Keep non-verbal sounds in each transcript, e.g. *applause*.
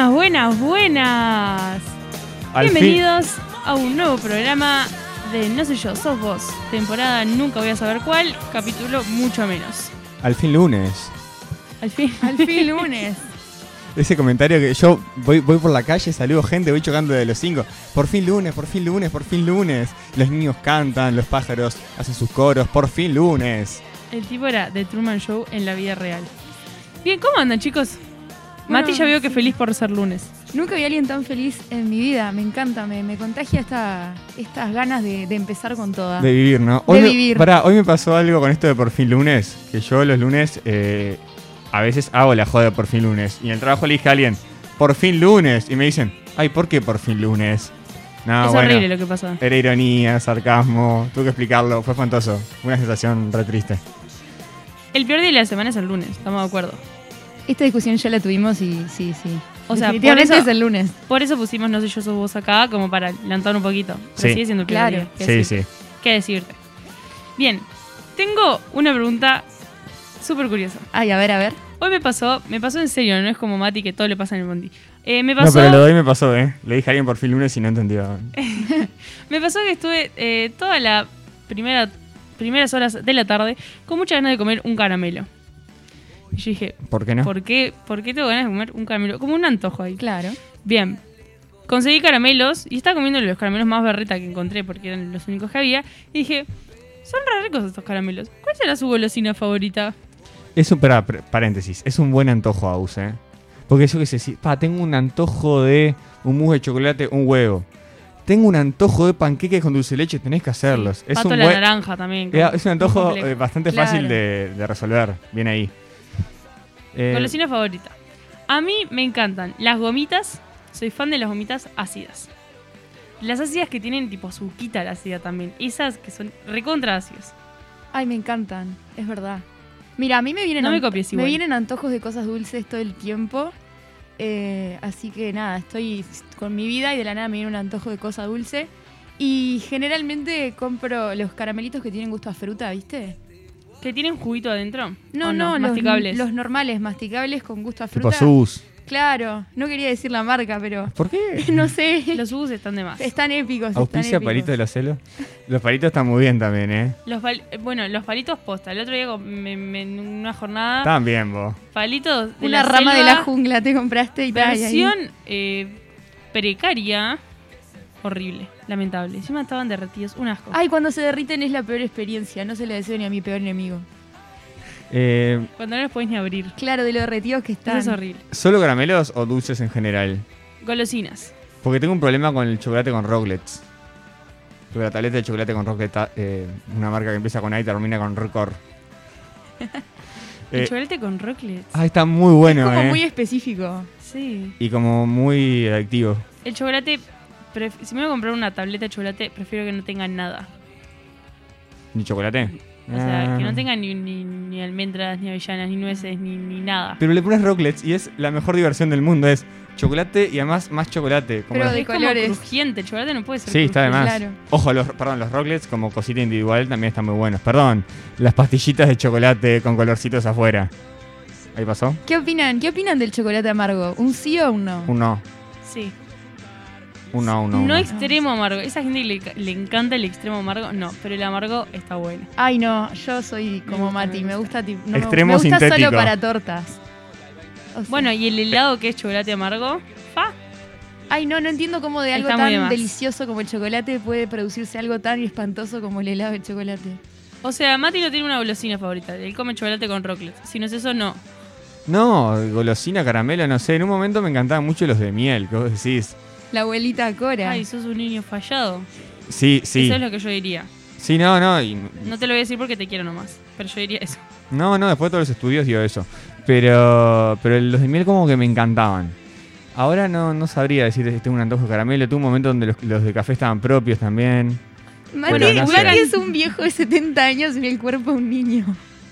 Buenas, buenas, buenas. Al Bienvenidos a un nuevo programa de No sé yo, sos vos. Temporada nunca voy a saber cuál, capítulo mucho menos. Al fin lunes. Al fin, al fin *laughs* lunes. Ese comentario que yo voy, voy por la calle, saludo gente, voy chocando de los cinco. Por fin lunes, por fin lunes, por fin lunes. Los niños cantan, los pájaros hacen sus coros. Por fin lunes. El tipo era The Truman Show en la vida real. Bien, ¿cómo andan chicos? Bueno, Mati ya veo que sí. feliz por ser lunes. Nunca vi a alguien tan feliz en mi vida, me encanta, me, me contagia esta, estas ganas de, de empezar con toda. De vivir, ¿no? De me- vivir. pará, hoy me pasó algo con esto de por fin lunes. Que yo los lunes eh, a veces hago la joda de por fin lunes. Y en el trabajo le dije a alguien, por fin lunes. Y me dicen, ay, ¿por qué por fin lunes? No, es bueno. horrible lo que pasa. Era ironía, sarcasmo, tuve que explicarlo, fue espantoso. Una sensación re triste. El peor día de la semana es el lunes, estamos de acuerdo. Esta discusión ya la tuvimos y sí, sí. O sea, por eso- es el lunes. Por eso pusimos No sé yo, sos vos acá, como para levantar un poquito. Pero Sí. sigue siendo el peor Claro. día, ¿qué Sí, decirte? sí. ¿Qué decirte? Bien, tengo una pregunta súper curiosa. Ay, a ver, a ver. Hoy me pasó, me pasó en serio, no es como Mati que todo le pasa en el bondi. Eh, me No, pasó, pero lo de hoy me pasó, ¿eh? Le dije a alguien por fin lunes y no entendió. *laughs* me pasó que estuve eh, toda la primera, primeras horas de la tarde con muchas ganas de comer un caramelo. Y yo dije, ¿Por qué no? ¿por qué, ¿por qué tengo ganas de comer un caramelo? Como un antojo ahí. Claro. Bien. Conseguí caramelos y estaba comiendo los caramelos más berreta que encontré porque eran los únicos que había. Y dije, son re ricos estos caramelos. ¿Cuál será su golosina favorita? Es un, pará, pr- paréntesis, es un buen antojo, Aus, ¿eh? Porque yo qué sé, si, pa, tengo un antojo de un mousse de chocolate, un huevo. Tengo un antojo de panqueques con dulce de leche, tenés que hacerlos. Es Pato un la buen- naranja también. Eh, Es un antojo eh, bastante Claro. fácil de, de resolver. Bien ahí. Eh, Golosina favorita. A mí me encantan las gomitas. Soy fan de las gomitas ácidas. Las ácidas que tienen tipo azuquita la ácida también. Esas que son recontra ácidas. Ay, me encantan, es verdad. Mira, a mí me vienen, No me me vienen antojos de cosas dulces todo el tiempo. Eh, así que nada, estoy con mi vida y de la nada me viene un antojo de cosa dulce. Y generalmente compro los caramelitos que tienen gusto a fruta, ¿viste? ¿Que tienen juguito adentro? No, ¿O no, los- masticables. Los, normales, masticables con gusto a tipo fruta. sus. Claro, no quería decir la marca, pero ¿Por qué? *laughs* no sé. Los ubus están de más. Están épicos. ¿Auspicia épicos. palito de la celo? Los palitos están muy bien también, ¿eh? Los pal- eh, bueno, los palitos posta. El otro día en una jornada, Están bien, vos. palitos de Una la rama de la jungla te compraste y tal. y ahí- Versión eh, precaria. Horrible, lamentable. Encima estaban derretidos. Un asco. Ay, cuando se derriten es la peor experiencia. No se le deseo ni a mi peor enemigo. Eh, Cuando no los podés ni abrir. Claro, de lo derretidos que Eso están. es horrible. ¿Solo caramelos o dulces en general? Golosinas. Porque tengo un problema con el chocolate con rocklets. Porque la tableta de chocolate con rocklet, eh, una marca que empieza con A y termina con Rocor. *laughs* El Eh, chocolate con rocklets. ah, está muy bueno, Como eh. muy específico. Sí. Y como muy adictivo. El chocolate. Pref- si me voy a comprar una tableta de chocolate, prefiero que no tenga nada. ¿Ni chocolate? O sea, que Ah. no tenga ni, ni, ni almendras, ni avellanas, ni nueces, ni, ni nada. Pero le pones rocklets y es la mejor diversión del mundo. Es chocolate y además más chocolate. Como Pero los- de es como colores. crujiente. El chocolate no puede ser Sí, está de más. claro. Ojo, los, perdón, los rocklets como cosita individual también están muy buenos. Perdón, las pastillitas de chocolate con colorcitos afuera. ¿Ahí pasó? ¿Qué opinan? ¿Qué opinan del chocolate amargo? ¿Un sí o un no? Un no. Sí. Un no, un no. Extremo amargo. Esa gente le, le encanta el extremo amargo. No, pero el amargo está bueno. Ay, no, yo soy como Mati. me Me gusta. tipo, no me- Extremo me gusta sintético. solo para tortas. O sea- Bueno, y el helado que es chocolate amargo. ¡Fa! Ay, no, no entiendo cómo de algo Está tan delicioso como el chocolate puede producirse algo tan espantoso como el helado de chocolate. O sea, Mati no tiene una golosina favorita. Él come chocolate con rocklets. Si no es eso, no. No, golosina, caramelo, no sé. En un momento me encantaban mucho los de miel, que vos decís. La abuelita Cora. Ay, sos un niño fallado. Sí, sí. Eso es lo que yo diría. Sí, no, no. y- No te lo voy a decir porque te quiero nomás. Pero yo diría eso. no, no, después de todos los estudios dio eso. Pero, pero los de miel como que me encantaban. Ahora no, no sabría decir si tengo un antojo de caramelo. Tuve un momento donde los, los de café estaban propios también. Mati, Bueno, no. Mati es un viejo de 70 años en el cuerpo de un niño.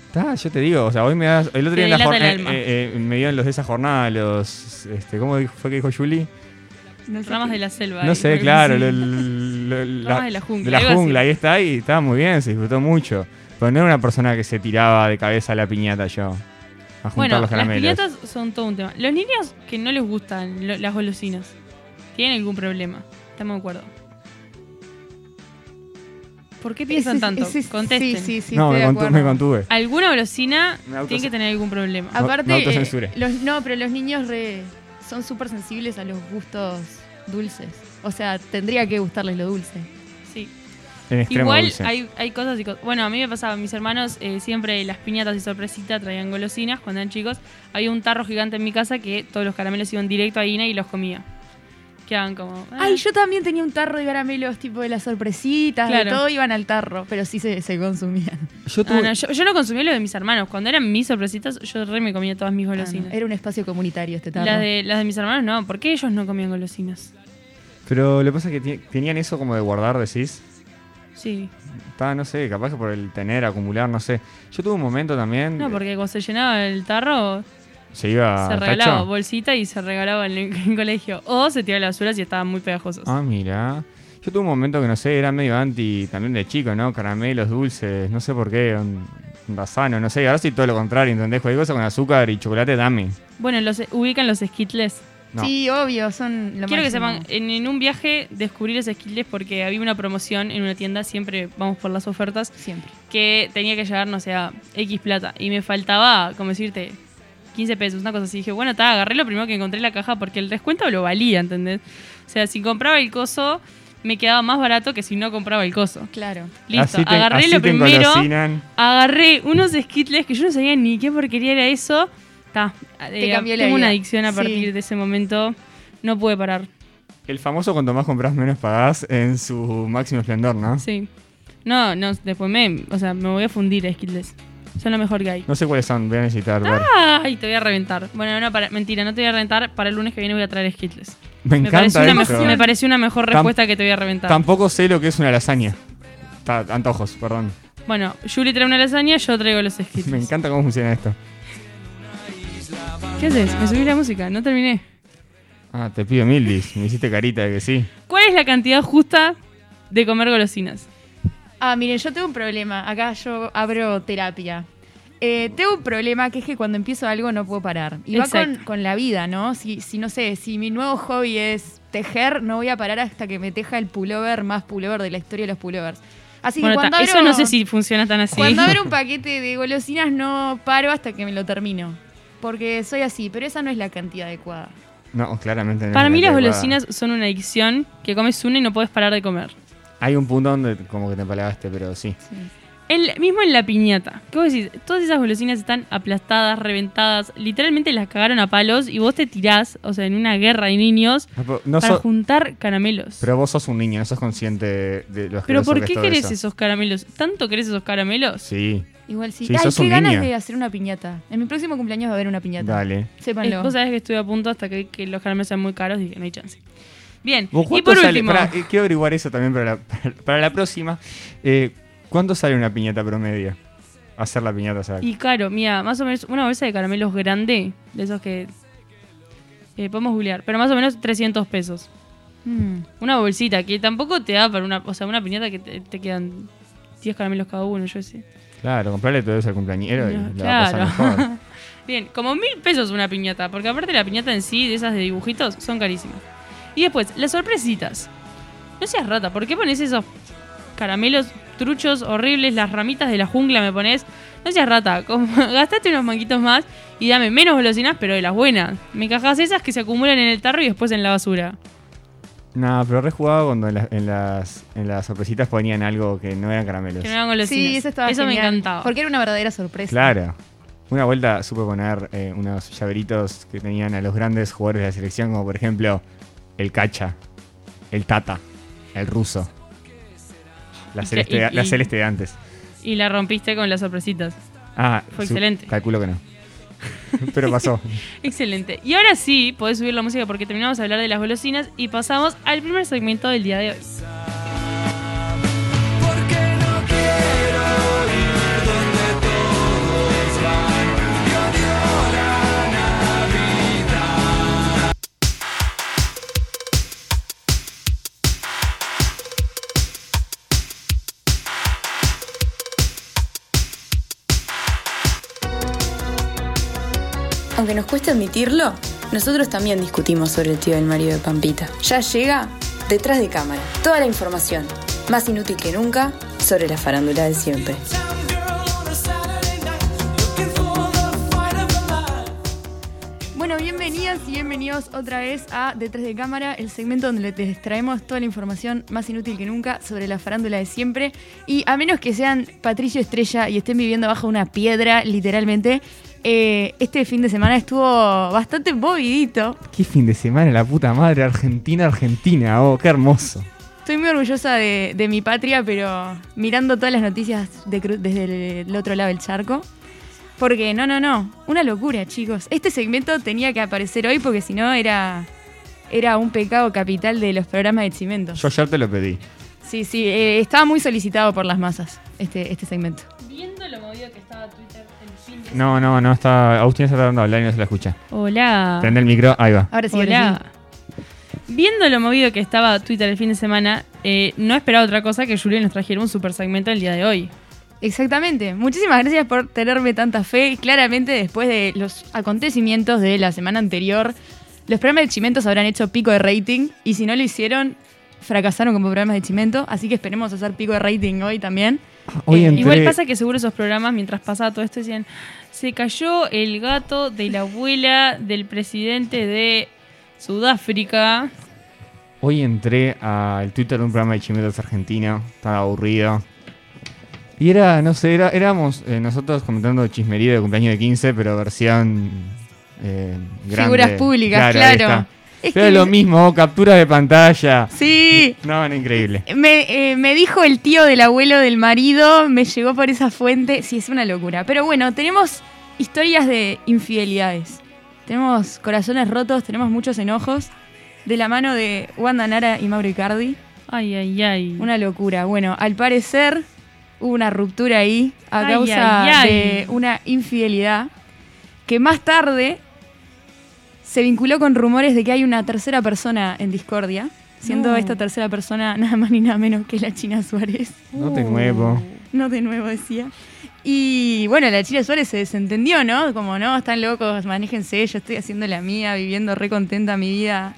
Está, yo te digo, o sea, hoy me das, el otro día en la dilata el jornada, alma. me dieron los de esa jornada, los, este, ¿cómo fue que dijo Julie? No sé Ramas qué- de la selva. No ahí, sé, claro, así. lo- lo- *laughs* lo- Ramas de la jungla, de la jungla, ahí está, y estaba muy bien, se disfrutó mucho. Pero no era una persona que se tiraba de cabeza a la piñata yo, a juntar Bueno, los las caramelos. piñatas son todo un tema. Los niños que no les gustan lo- las golosinas, ¿tienen algún problema? Estamos de acuerdo. ¿Por qué piensan Ese- tanto? ese- Contesten. Sí, sí, sí. no, estoy me, de contu- acuerdo. me contuve. Alguna golosina tiene que tener algún problema. Aparte, eh, los, no, pero los niños re- son súper sensibles a los gustos dulces. O sea, tendría que gustarles lo dulce. Sí. En Igual dulce. hay, hay cosas y cosas. Bueno, a mí me pasaba, mis hermanos eh, siempre las piñatas y sorpresitas traían golosinas cuando eran chicos. Había un tarro gigante en mi casa que todos los caramelos iban directo a Ina y los comía. Quedaban como. ah. Ay, yo también tenía un tarro de caramelos, tipo de las sorpresitas, Claro. de todo iban al tarro, pero sí se, se consumían. Yo Ah, tuve, no, yo, yo no consumía lo de mis hermanos. Cuando eran mis sorpresitas, yo re me comía todas mis Ah, no, golosinas. Era un espacio comunitario este tarro. las, de, las de mis hermanos no. ¿Por qué ellos no comían golosinas? Pero lo que pasa es que tenían eso como de guardar, decís. Sí. Está, no sé, capaz que por el tener, acumular, no sé. Yo tuve un momento también. No, porque cuando se llenaba el tarro, Se iba se al regalaba tacho. bolsita y se regalaba en el, *laughs* en el colegio. O se tiraba a la basura si estaban muy pegajosos. Ah, mira. Yo tuve un momento que no sé, era medio anti también de chico, ¿no? Caramelos, dulces, no sé por qué, un, un sano, no sé. Ahora sí todo lo contrario, ¿entendés? Cualquier cosa con azúcar y chocolate, dame. Bueno, los ubican los Skittles. No. Sí, obvio, son lo Quiero que sepan, en, en un viaje descubrí los Skittles porque había una promoción en una tienda, siempre vamos por las ofertas, Siempre. que tenía que llegar, no sé, a X plata. Y me faltaba, como decirte, 15 pesos, una cosa así. Dije, bueno, está, agarré lo primero que encontré en la caja porque el descuento lo valía, ¿entendés? O sea, si compraba el coso, me quedaba más barato que si no compraba el coso. Claro. Listo, Así te- agarré así lo te primero, engolosinan. agarré unos Skittles que yo no sabía ni qué porquería era eso. Ta, Te eh, cambió la tengo una adicción a Sí. partir de ese momento. No pude parar. El famoso cuanto más compras menos pagás en su máximo esplendor, ¿no? Sí. No, no, después me, o sea, me voy a fundir a Skittles. Son lo mejor que hay. No sé cuáles son, voy a necesitar ver. Ay, te voy a reventar. Bueno, no, para, mentira, no te voy a reventar. Para el lunes que viene voy a traer Skittles. Me Me encanta pareció, una esto. mejor, me pareció una mejor Tam- respuesta que te voy a reventar. Tampoco sé lo que es una lasaña. Ta- antojos, perdón. Bueno, Julie trae una lasaña, yo traigo los Skittles. *laughs* Me encanta cómo funciona esto. ¿Qué haces? Me subí la música, no terminé. Ah, te pido mil dis. Me hiciste carita de que sí. ¿Cuál es la cantidad justa de comer golosinas? Ah, miren, yo tengo un problema. Acá yo abro terapia. Eh, tengo un problema que es que cuando empiezo algo no puedo parar. Y va con, con la vida, ¿no? Si, si, no sé, si mi nuevo hobby es tejer, no voy a parar hasta que me teja el pullover más pullover de la historia de los pullovers. Así Bueno, que cuando ta, abro, eso no sé si funciona tan así. cuando abro un *laughs* paquete de golosinas no paro hasta que me lo termino. Porque soy así, pero esa no es la cantidad adecuada. No, claramente no. Para mí las adecuada. golosinas son una adicción que comes una y no puedes parar de comer. Hay un punto donde como que te empalagaste, pero sí. Sí. El, mismo en la piñata. ¿Qué vos decís? Todas esas golosinas están aplastadas, reventadas. Literalmente las cagaron a palos y vos te tirás, o sea, en una guerra de niños, No, para so- juntar caramelos. pero vos sos un niño, no sos consciente de, de lo Pero ¿por qué querés eso. esos caramelos? ¿Tanto querés esos caramelos? Sí, Igual sí. Sí, Ay, sos qué un ganas niño. de hacer una piñata. En mi próximo cumpleaños va a haber una piñata. dale. Sépanlo. Es- Vos sabés que estuve a punto hasta que, que los caramelos sean muy caros y dije, no hay chance. Bien, ¿Vos y por sale? último, Pará, eh, quiero averiguar eso también para la, *laughs* para la próxima. Eh, ¿Cuánto sale una piñata promedio? Hacer la piñata, ¿sabes? y caro, mira, más o menos una bolsa de caramelos grande, de esos que eh, podemos googlear, pero más o menos 300 pesos. Mm. Una bolsita que tampoco te da para una, o sea, una piñata que te, te quedan 10 caramelos cada uno, yo sé. Claro, comprarle todo eso al cumpleañero y No, le va a pasar mejor. *laughs* Bien, como mil pesos una piñata, porque aparte la piñata en sí, de esas de dibujitos, son carísimas. Y después, las sorpresitas. No seas rata, ¿por qué pones esos caramelos truchos horribles, las ramitas de la jungla me pones? No seas rata, como, *laughs* gastate unos manquitos más y dame menos golosinas, pero de las buenas. Me cajas esas que se acumulan en el tarro y después en la basura. No, pero re jugado cuando en, la- en las, en las sorpresitas ponían algo que no eran caramelos. Que no eran golosinas. Sí, eso estaba Eso me encantaba. Porque era una verdadera sorpresa. Claro. Una vuelta supe poner eh, unos llaveritos que tenían a los grandes jugadores de la selección, como por ejemplo el Cacha, el Tata, el ruso. La celeste, y- la y- celeste de antes. Y la rompiste con las sorpresitas. Ah, Fue su- excelente. Calculo que no. *laughs* Pero pasó. *laughs* Excelente. Y ahora sí, podés subir la música porque terminamos de hablar de las golosinas y pasamos al primer segmento del día de hoy. Aunque nos cueste admitirlo, nosotros también discutimos sobre el tío del marido de Pampita. Ya llega detrás de cámara. Toda la información, más inútil que nunca, sobre la farándula de siempre. Bueno, bienvenidas y bienvenidos otra vez a Detrás de Cámara, el segmento donde les traemos toda la información más inútil que nunca sobre la farándula de siempre. Y a menos que sean Patricio Estrella y estén viviendo bajo una piedra, literalmente, eh, este fin de semana estuvo bastante movidito. Qué fin de semana, la puta madre. Argentina, Argentina. Oh, qué hermoso. Estoy muy orgullosa de, de mi patria, pero mirando todas las noticias de desde el, el otro lado del charco. Porque no, no, no. Una locura, chicos. Este segmento tenía que aparecer hoy porque si no era, era un pecado capital de los programas de cimento. Yo ayer te lo pedí. Sí, sí. eh, estaba muy solicitado por las masas este, este segmento. Viendo lo movido que estaba Twitter No, no, no está. Agustín está tratando de hablar y no se la escucha. Hola. Prende el micro, ahí va. Ahora sí, ahora Hola. Viendo lo movido que estaba Twitter el fin de semana, eh, no esperaba otra cosa que Julio nos trajera un super segmento el día de hoy. Exactamente. Muchísimas gracias por tenerme tanta fe. Claramente, después de los acontecimientos de la semana anterior, los programas de Chimentos habrán hecho pico de rating. Y si no lo hicieron, fracasaron como programas de Chimento. Así que esperemos hacer pico de rating hoy también. Hoy Eh, entré- Igual pasa que seguro esos programas, mientras pasaba todo esto, decían, se cayó el gato de la abuela del presidente de Sudáfrica. Hoy entré al Twitter de un programa de Chimetos argentino. Estaba aburrido. Y era, no sé, era, éramos eh, nosotros comentando chismería de cumpleaños de 15, pero versión eh, grande. Figuras públicas, claro. Es Pero que- lo mismo, captura de pantalla. Sí. No, era increíble. Me, eh, me dijo el tío del abuelo del marido, me llegó por esa fuente. Sí, es una locura. Pero bueno, tenemos historias de infidelidades. Tenemos corazones rotos, tenemos muchos enojos. De la mano de Wanda Nara y Mauro Icardi. Ay, ay, ay. Una locura. Bueno, al parecer hubo una ruptura ahí a Ay, causa ay, ay. de una infidelidad que más tarde se vinculó con rumores de que hay una tercera persona en discordia, siendo No. esta tercera persona *laughs* nada más ni nada menos que la China Suárez. No te nuevo. No de nuevo decía. Y bueno, la China Suárez se desentendió, ¿no? Como no, están locos, manéjense, yo estoy haciendo la mía, viviendo re contenta mi vida.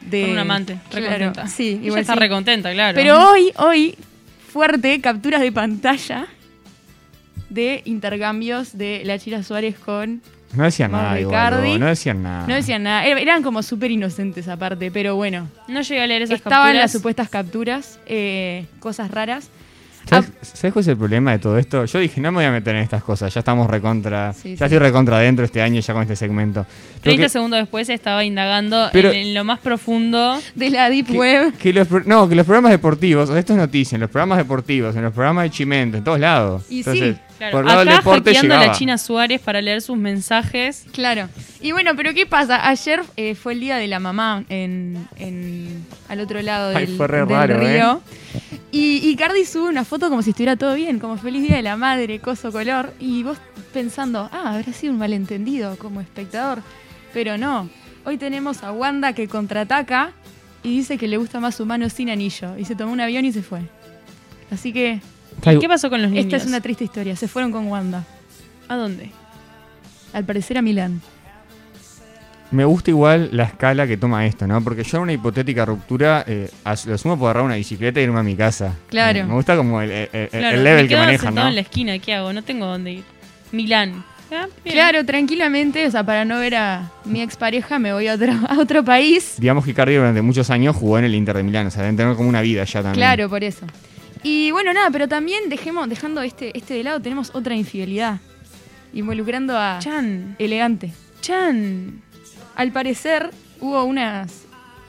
De... Con un amante, re Claro, contenta. Sí, Ella igual está sí. re contenta, claro. Pero hoy, hoy, fuerte, capturas de pantalla de intercambios de la China Suárez con... No decían nada igual. Bo, No decían nada. No decían nada, er- eran como súper inocentes aparte, pero bueno, no llegué a leer esas estaban capturas. las supuestas capturas, eh, cosas raras. ¿Sabes, sabes cuál es el problema de todo esto? Yo dije, no me voy a meter en estas cosas. Ya estamos recontra. Sí, ya sí. estoy recontra adentro este año ya con este segmento. Pero 30 que- segundos después estaba indagando Pero- en, en lo más profundo. De la Deep que- Web. que los no, que los programas deportivos, o sea, esto es noticia, en los programas deportivos, en los programas de Chimento, en todos lados. Y sí, Claro, por lado del acá deporte hackeando a la China Suárez para leer sus mensajes. Claro. Y bueno, pero ¿qué pasa? Ayer eh, fue el día de la mamá en, en- al otro lado Ay, del, fue re del raro, ¿eh? Y, y Cardi sube una foto como si estuviera todo bien, como feliz día de la madre, coso color. Y vos pensando, ah, habrá sido un malentendido como espectador. Pero no. Hoy tenemos a Wanda que contraataca y dice que le gusta más su mano sin anillo. Y se tomó un avión y se fue. Así que Está ¿Y igu- qué pasó con los niños? esta es una triste historia. Se fueron con Wanda. ¿A dónde? Al parecer a Milán. Me gusta igual la escala que toma esto, ¿no? Porque yo en una hipotética ruptura, eh, a lo sumo puedo agarrar una bicicleta y irme a mi casa. Claro. Eh, me gusta como el, el- el- Claro, el level me que manejan, sentado ¿no? en la esquina, ¿qué hago? No tengo dónde ir. Milán. Ah. Claro, tranquilamente, o sea, para no ver a mi expareja me voy a otro, *laughs* a otro país. Digamos que Cardi durante muchos años jugó en el Inter de Milán, o sea, deben tener como una vida ya también. Claro, por eso. Y bueno, nada, pero también dejemos, dejando este, este de lado, tenemos otra infidelidad. Involucrando a Chan. Elegante. Chan. Al parecer hubo unas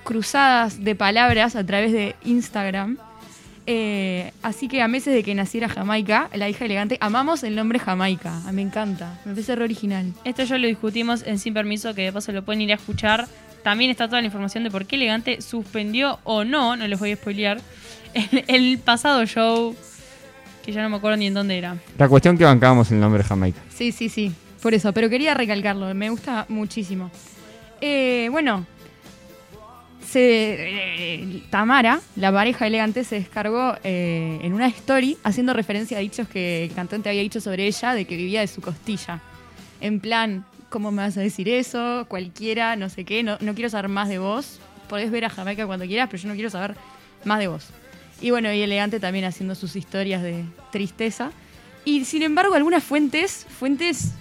cruzadas de palabras a través de Instagram Eh, así que a meses de que naciera Jamaica, la hija elegante, amamos el nombre Jamaica. Ah, Me encanta, me parece re original. Esto ya lo discutimos en Sin Permiso, que de paso lo pueden ir a escuchar. También está toda la información de por qué Elegante suspendió o no, no les voy a spoilear, *laughs* el, el pasado show, que ya no me acuerdo ni en dónde era. La cuestión que bancábamos el nombre Jamaica. Sí, sí, sí, por eso, pero quería recalcarlo, me gusta muchísimo. Eh, bueno, se, eh, Tamara, la pareja elegante, se descargó eh, en una story haciendo referencia a dichos que el cantante había dicho sobre ella de que vivía de su costilla. En plan, ¿cómo me vas a decir eso? Cualquiera, no sé qué, no, no quiero saber más de vos. Podés ver a Jamaica cuando quieras, pero yo no quiero saber más de vos. Y bueno, y elegante también haciendo sus historias de tristeza. Y sin embargo, algunas fuentes, fuentes,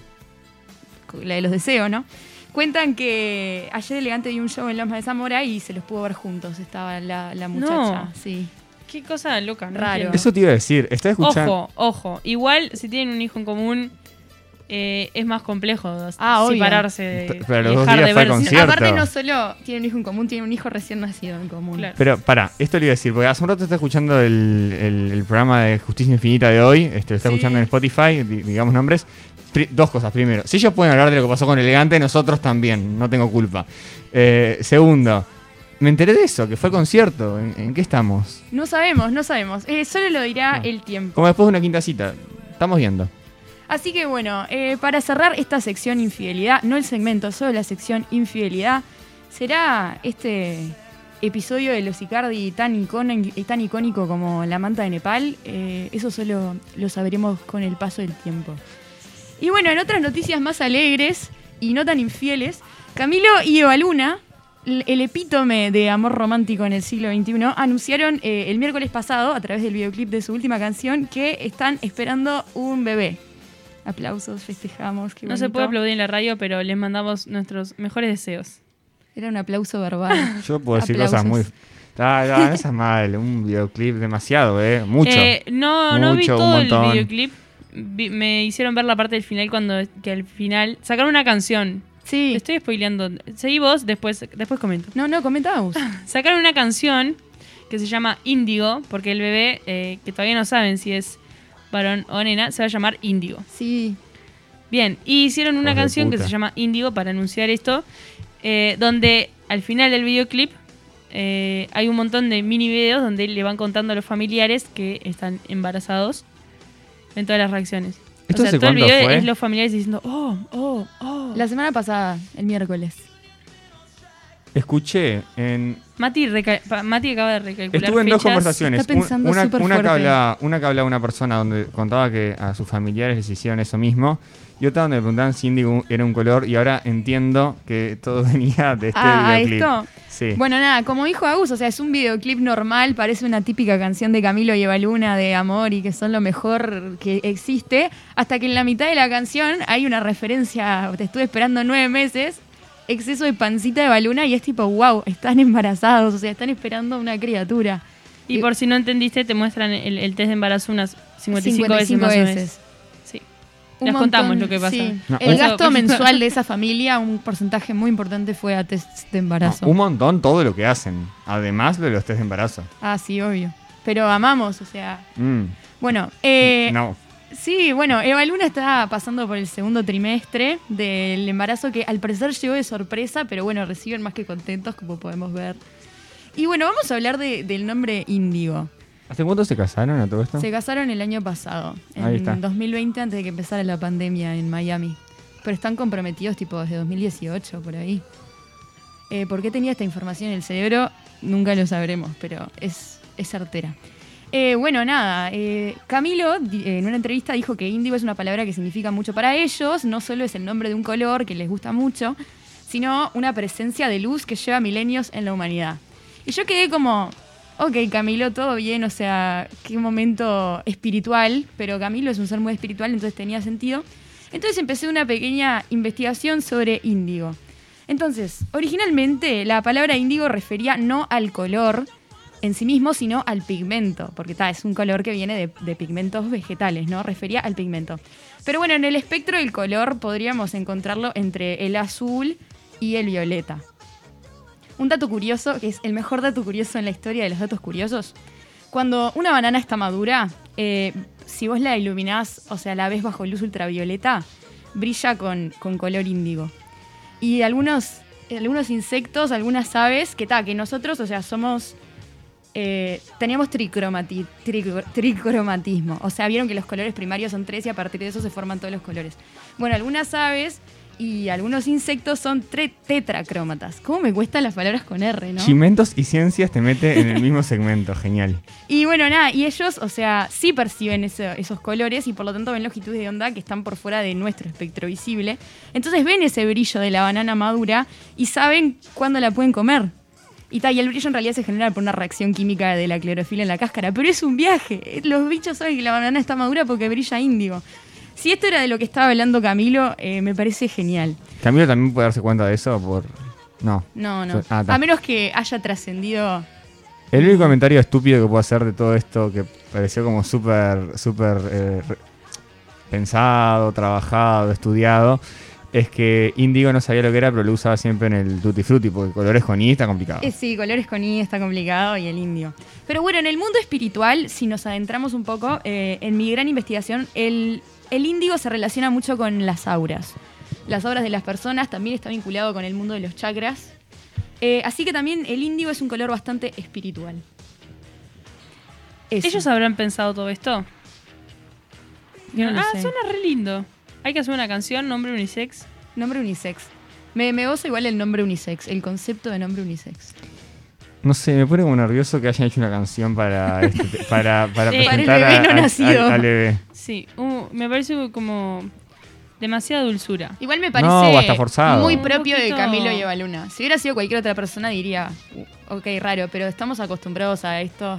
la de los deseos, ¿no? Cuentan que ayer Elegante dio un show en Loma de Zamora y se los pudo ver juntos. Estaba la, la muchacha, No. sí. Qué cosa loca, ¿no? Raro. entiendo. Eso te iba a decir. Estaba escuchando. Ojo, ojo. Igual, si tienen un hijo en común, eh, es más complejo Ah, separarse de, pero los y dos dejar días de fue al verse. concierto. Aparte no solo tiene un hijo en común, tiene un hijo recién nacido en común. Claro. Pero para, esto le iba a decir, porque hace un rato está escuchando el, el- el programa de Justicia Infinita de hoy, este, lo está Sí. escuchando en Spotify, di- digamos nombres. Dos cosas. Primero, si ellos pueden hablar de lo que pasó con Elegante, nosotros también, no tengo culpa. Eh, segundo, me enteré de eso, que fue el concierto. ¿En, en qué estamos? No sabemos, no sabemos. Eh, solo lo dirá No. el tiempo. Como después de una quinta cita. Estamos viendo. Así que bueno, eh, para cerrar esta sección infidelidad, no el segmento, solo la sección infidelidad, será este episodio de los Icardi tan, icónico, tan icónico como la manta de Nepal. Eh, eso solo lo sabremos con el paso del tiempo. Y bueno, en otras noticias más alegres y no tan infieles, Camilo y Eva Luna, l- el epítome de amor romántico en el siglo XXI, anunciaron eh, el miércoles pasado, a través del videoclip de su última canción, que están esperando un bebé. Aplausos, festejamos. qué No se puede aplaudir en la radio, pero les mandamos nuestros mejores deseos. Era un aplauso verbal. *laughs* Yo puedo decir Aplausos. cosas muy. Ah, no, no seas *laughs* mal, un videoclip demasiado, ¿eh? Mucho. Eh, no, no vi Mucho, un todo el videoclip. Vi- me hicieron ver la parte del final cuando que al final sacaron una canción. Sí. Te estoy spoileando. Seguí vos, después, después comento. No, no, comentamos. *laughs* Sacaron una canción que se llama Índigo, porque el bebé, eh, que todavía no saben si es varón o nena, se va a llamar Índigo. Sí. Bien, y hicieron una canción que se llama Índigo para anunciar esto, eh, donde al final del videoclip eh, hay un montón de mini videos donde le van contando a los familiares que están embarazados en todas las reacciones. ¿Esto o sea, hace todo el video fue? es los familiares diciendo, oh, oh, oh. La semana pasada, el miércoles. Escuché en. Mati, Mati acaba de recalcular Estuve en dos conversaciones. Está pensando Un- una, súper una que fuerte. hablaba, una que hablaba una persona donde contaba que a sus familiares les hicieron eso mismo. Y otra donde me preguntaban si índigo era un color. Y ahora entiendo que todo *laughs* venía de este ah, videoclip. esto. Sí. Bueno, nada, como dijo Agus, o sea, es un videoclip normal, parece una típica canción de Camilo y Eva Luna de amor y que son lo mejor que existe, hasta que en la mitad de la canción hay una referencia, te estuve esperando nueve meses, exceso de pancita de Eva Luna y es tipo, wow, están embarazados, o sea, están esperando una criatura. Y por si no entendiste, te muestran el, el test de embarazo unas 55, 55 veces más o menos. veces. Sí. Un Les montón, contamos lo que pasa. sí. No, El un- gasto mensual de *laughs* esa familia, un porcentaje muy importante fue a test de embarazo. un montón todo lo que hacen. Además de los test de embarazo. Ah, sí, obvio. Pero amamos, o sea. Mm. Bueno, eh, no. Sí, bueno, Eva Luna está pasando por el segundo trimestre del embarazo que al parecer llegó de sorpresa, pero bueno, reciben más que contentos, como podemos ver. Y bueno, vamos a hablar de- del nombre Índigo. ¿Hace cuánto se casaron a todo esto? Se casaron el año pasado, Ahí está. en 2020, antes de que empezara la pandemia en Miami. Pero están comprometidos tipo desde 2018, por ahí. Eh, ¿Por qué tenía esta información en el cerebro? Nunca lo sabremos, pero es, es certera. Eh, bueno, nada, eh, Camilo di- en una entrevista dijo que índigo es una palabra que significa mucho para ellos, no solo es el nombre de un color que les gusta mucho, sino una presencia de luz que lleva milenios en la humanidad. Y yo quedé como, ok, Camilo, todo bien, o sea, qué momento espiritual, pero Camilo es un ser muy espiritual, entonces tenía sentido. Entonces empecé una pequeña investigación sobre índigo. Entonces, originalmente la palabra índigo refería no al color en sí mismo, sino al pigmento, porque ta, es un color que viene de, pigmentos vegetales, ¿no? Refería al pigmento. Pero bueno, en el espectro del color podríamos encontrarlo entre el azul y el violeta. Un dato curioso, que es el mejor dato curioso en la historia de los datos curiosos. Cuando una banana está madura, eh, si vos la iluminás, o sea, la ves bajo luz ultravioleta, brilla con, con color índigo. Y algunos, algunos insectos, algunas aves, que ta, que nosotros, o sea, somos. Eh, teníamos tricromati- tricro- tricromatismo. O sea, vieron que los colores primarios son tres y a partir de eso se forman todos los colores. Bueno, algunas aves y algunos insectos son tetracrómatas. ¿Cómo me cuestan las palabras con R, no? Chimentos y ciencias te mete en el mismo segmento, genial. Y bueno, nada, y ellos, o sea, sí perciben esos colores y por lo tanto ven longitudes de onda que están por fuera de nuestro espectro visible. Entonces ven ese brillo de la banana madura y saben cuándo la pueden comer. Y, tal, y el brillo en realidad se genera por una reacción química de la clorofila en la cáscara. Pero es un viaje. Los bichos saben que la banana está madura porque brilla índigo. Si esto era de lo que estaba hablando Camilo, eh, me parece genial. Camilo también puede darse cuenta de eso por... No. No, no. Ah. A menos que haya trascendido El único comentario estúpido que puedo hacer de todo esto, que pareció como súper, súper eh, pensado, trabajado, estudiado, es que Indigo no sabía lo que era, pero lo usaba siempre en el Tutti Frutti, porque colores con I está complicado. Eh, sí, colores con I está complicado y el indio. Pero bueno, en el mundo espiritual, si nos adentramos un poco, eh, en mi gran investigación, el, el índigo se relaciona mucho con las auras. Las auras de las personas también está vinculado con el mundo de los chakras. Eh, así que también el índigo es un color bastante espiritual. Eso. ¿Ellos habrán pensado todo esto? Yo no lo ah, sé. suena re lindo. Hay que hacer una canción, nombre unisex. Nombre unisex. Me, me goza igual el nombre unisex, el concepto de nombre unisex. No sé, me pone como nervioso que hayan hecho una canción para, este te- *laughs* para, para Eh, Para el presentar bebé a- no a- nacido. al- al bebé. Sí, uh, me parece como demasiada dulzura. Igual me No, parece forzado. muy propio de Camilo y Evaluna. Si hubiera sido cualquier otra persona diría, "Uh, ok, raro, pero estamos acostumbrados a esto.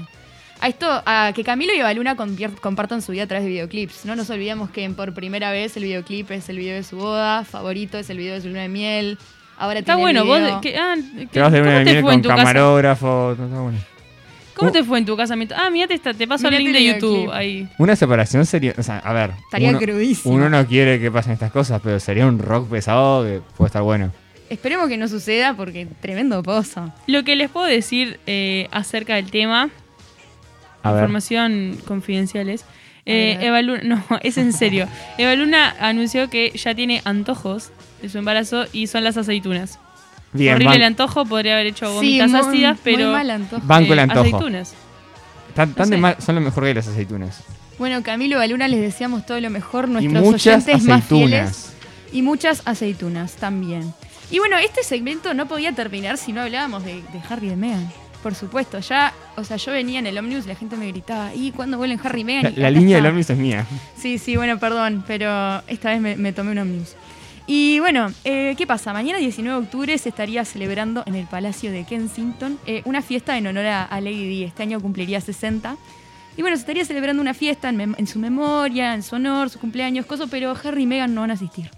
A esto, a que Camilo y Evaluna compartan su vida a través de videoclips. No nos olvidemos que por primera vez el videoclip es el video de su boda, favorito es el video de su luna de miel. Ahora Está tiene el bueno, vos... video- que- ah, Te vas de ¿Cómo una de te miel fue en con tu casa? camarógrafo. está bueno. ¿Cómo Uh. te fue en tu casamiento? Ah, mira, te, te paso el link de YouTube ahí. Una separación sería, o sea, a ver, Estaría uno, crudísimo. uno no quiere que pasen estas cosas, pero sería un rock pesado que puede estar bueno. Esperemos que no suceda porque tremendo pozo. Lo que les puedo decir eh, acerca del tema, A ver, información confidenciales. Eh. Eva Luna- *laughs* no, es en serio. Eva Luna anunció que ya tiene antojos de su embarazo y son las aceitunas. bien, Horrible el antojo, podría haber hecho Sí, gomitas muy- ácidas, pero Muy mal antojo. banco el eh, antojo. aceitunas. Tan, tan no de sé. mal- son lo mejor que las aceitunas. Bueno, Camilo y Evaluna les deseamos todo lo mejor. Y Nuestros muchas oyentes más fieles. aceitunas. Y muchas aceitunas también. Y bueno, este segmento no podía terminar si no hablábamos de, de Harry y de Meghan. Por supuesto, ya, o sea, yo venía en el ómnibus y la gente me gritaba, ¿y cuándo vuelven Harry y Meghan? La, Y la línea del ómnibus es mía. Sí, sí, bueno, perdón, pero esta vez me, me tomé un ómnibus. Y bueno, eh, ¿qué pasa? Mañana 19 de octubre se estaría celebrando en el Palacio de Kensington eh, una fiesta en honor a, Lady Di. Este año cumpliría 60. Y bueno, se estaría celebrando una fiesta en su memoria, en su honor, su cumpleaños, cosas, pero Harry y Meghan no van a asistir.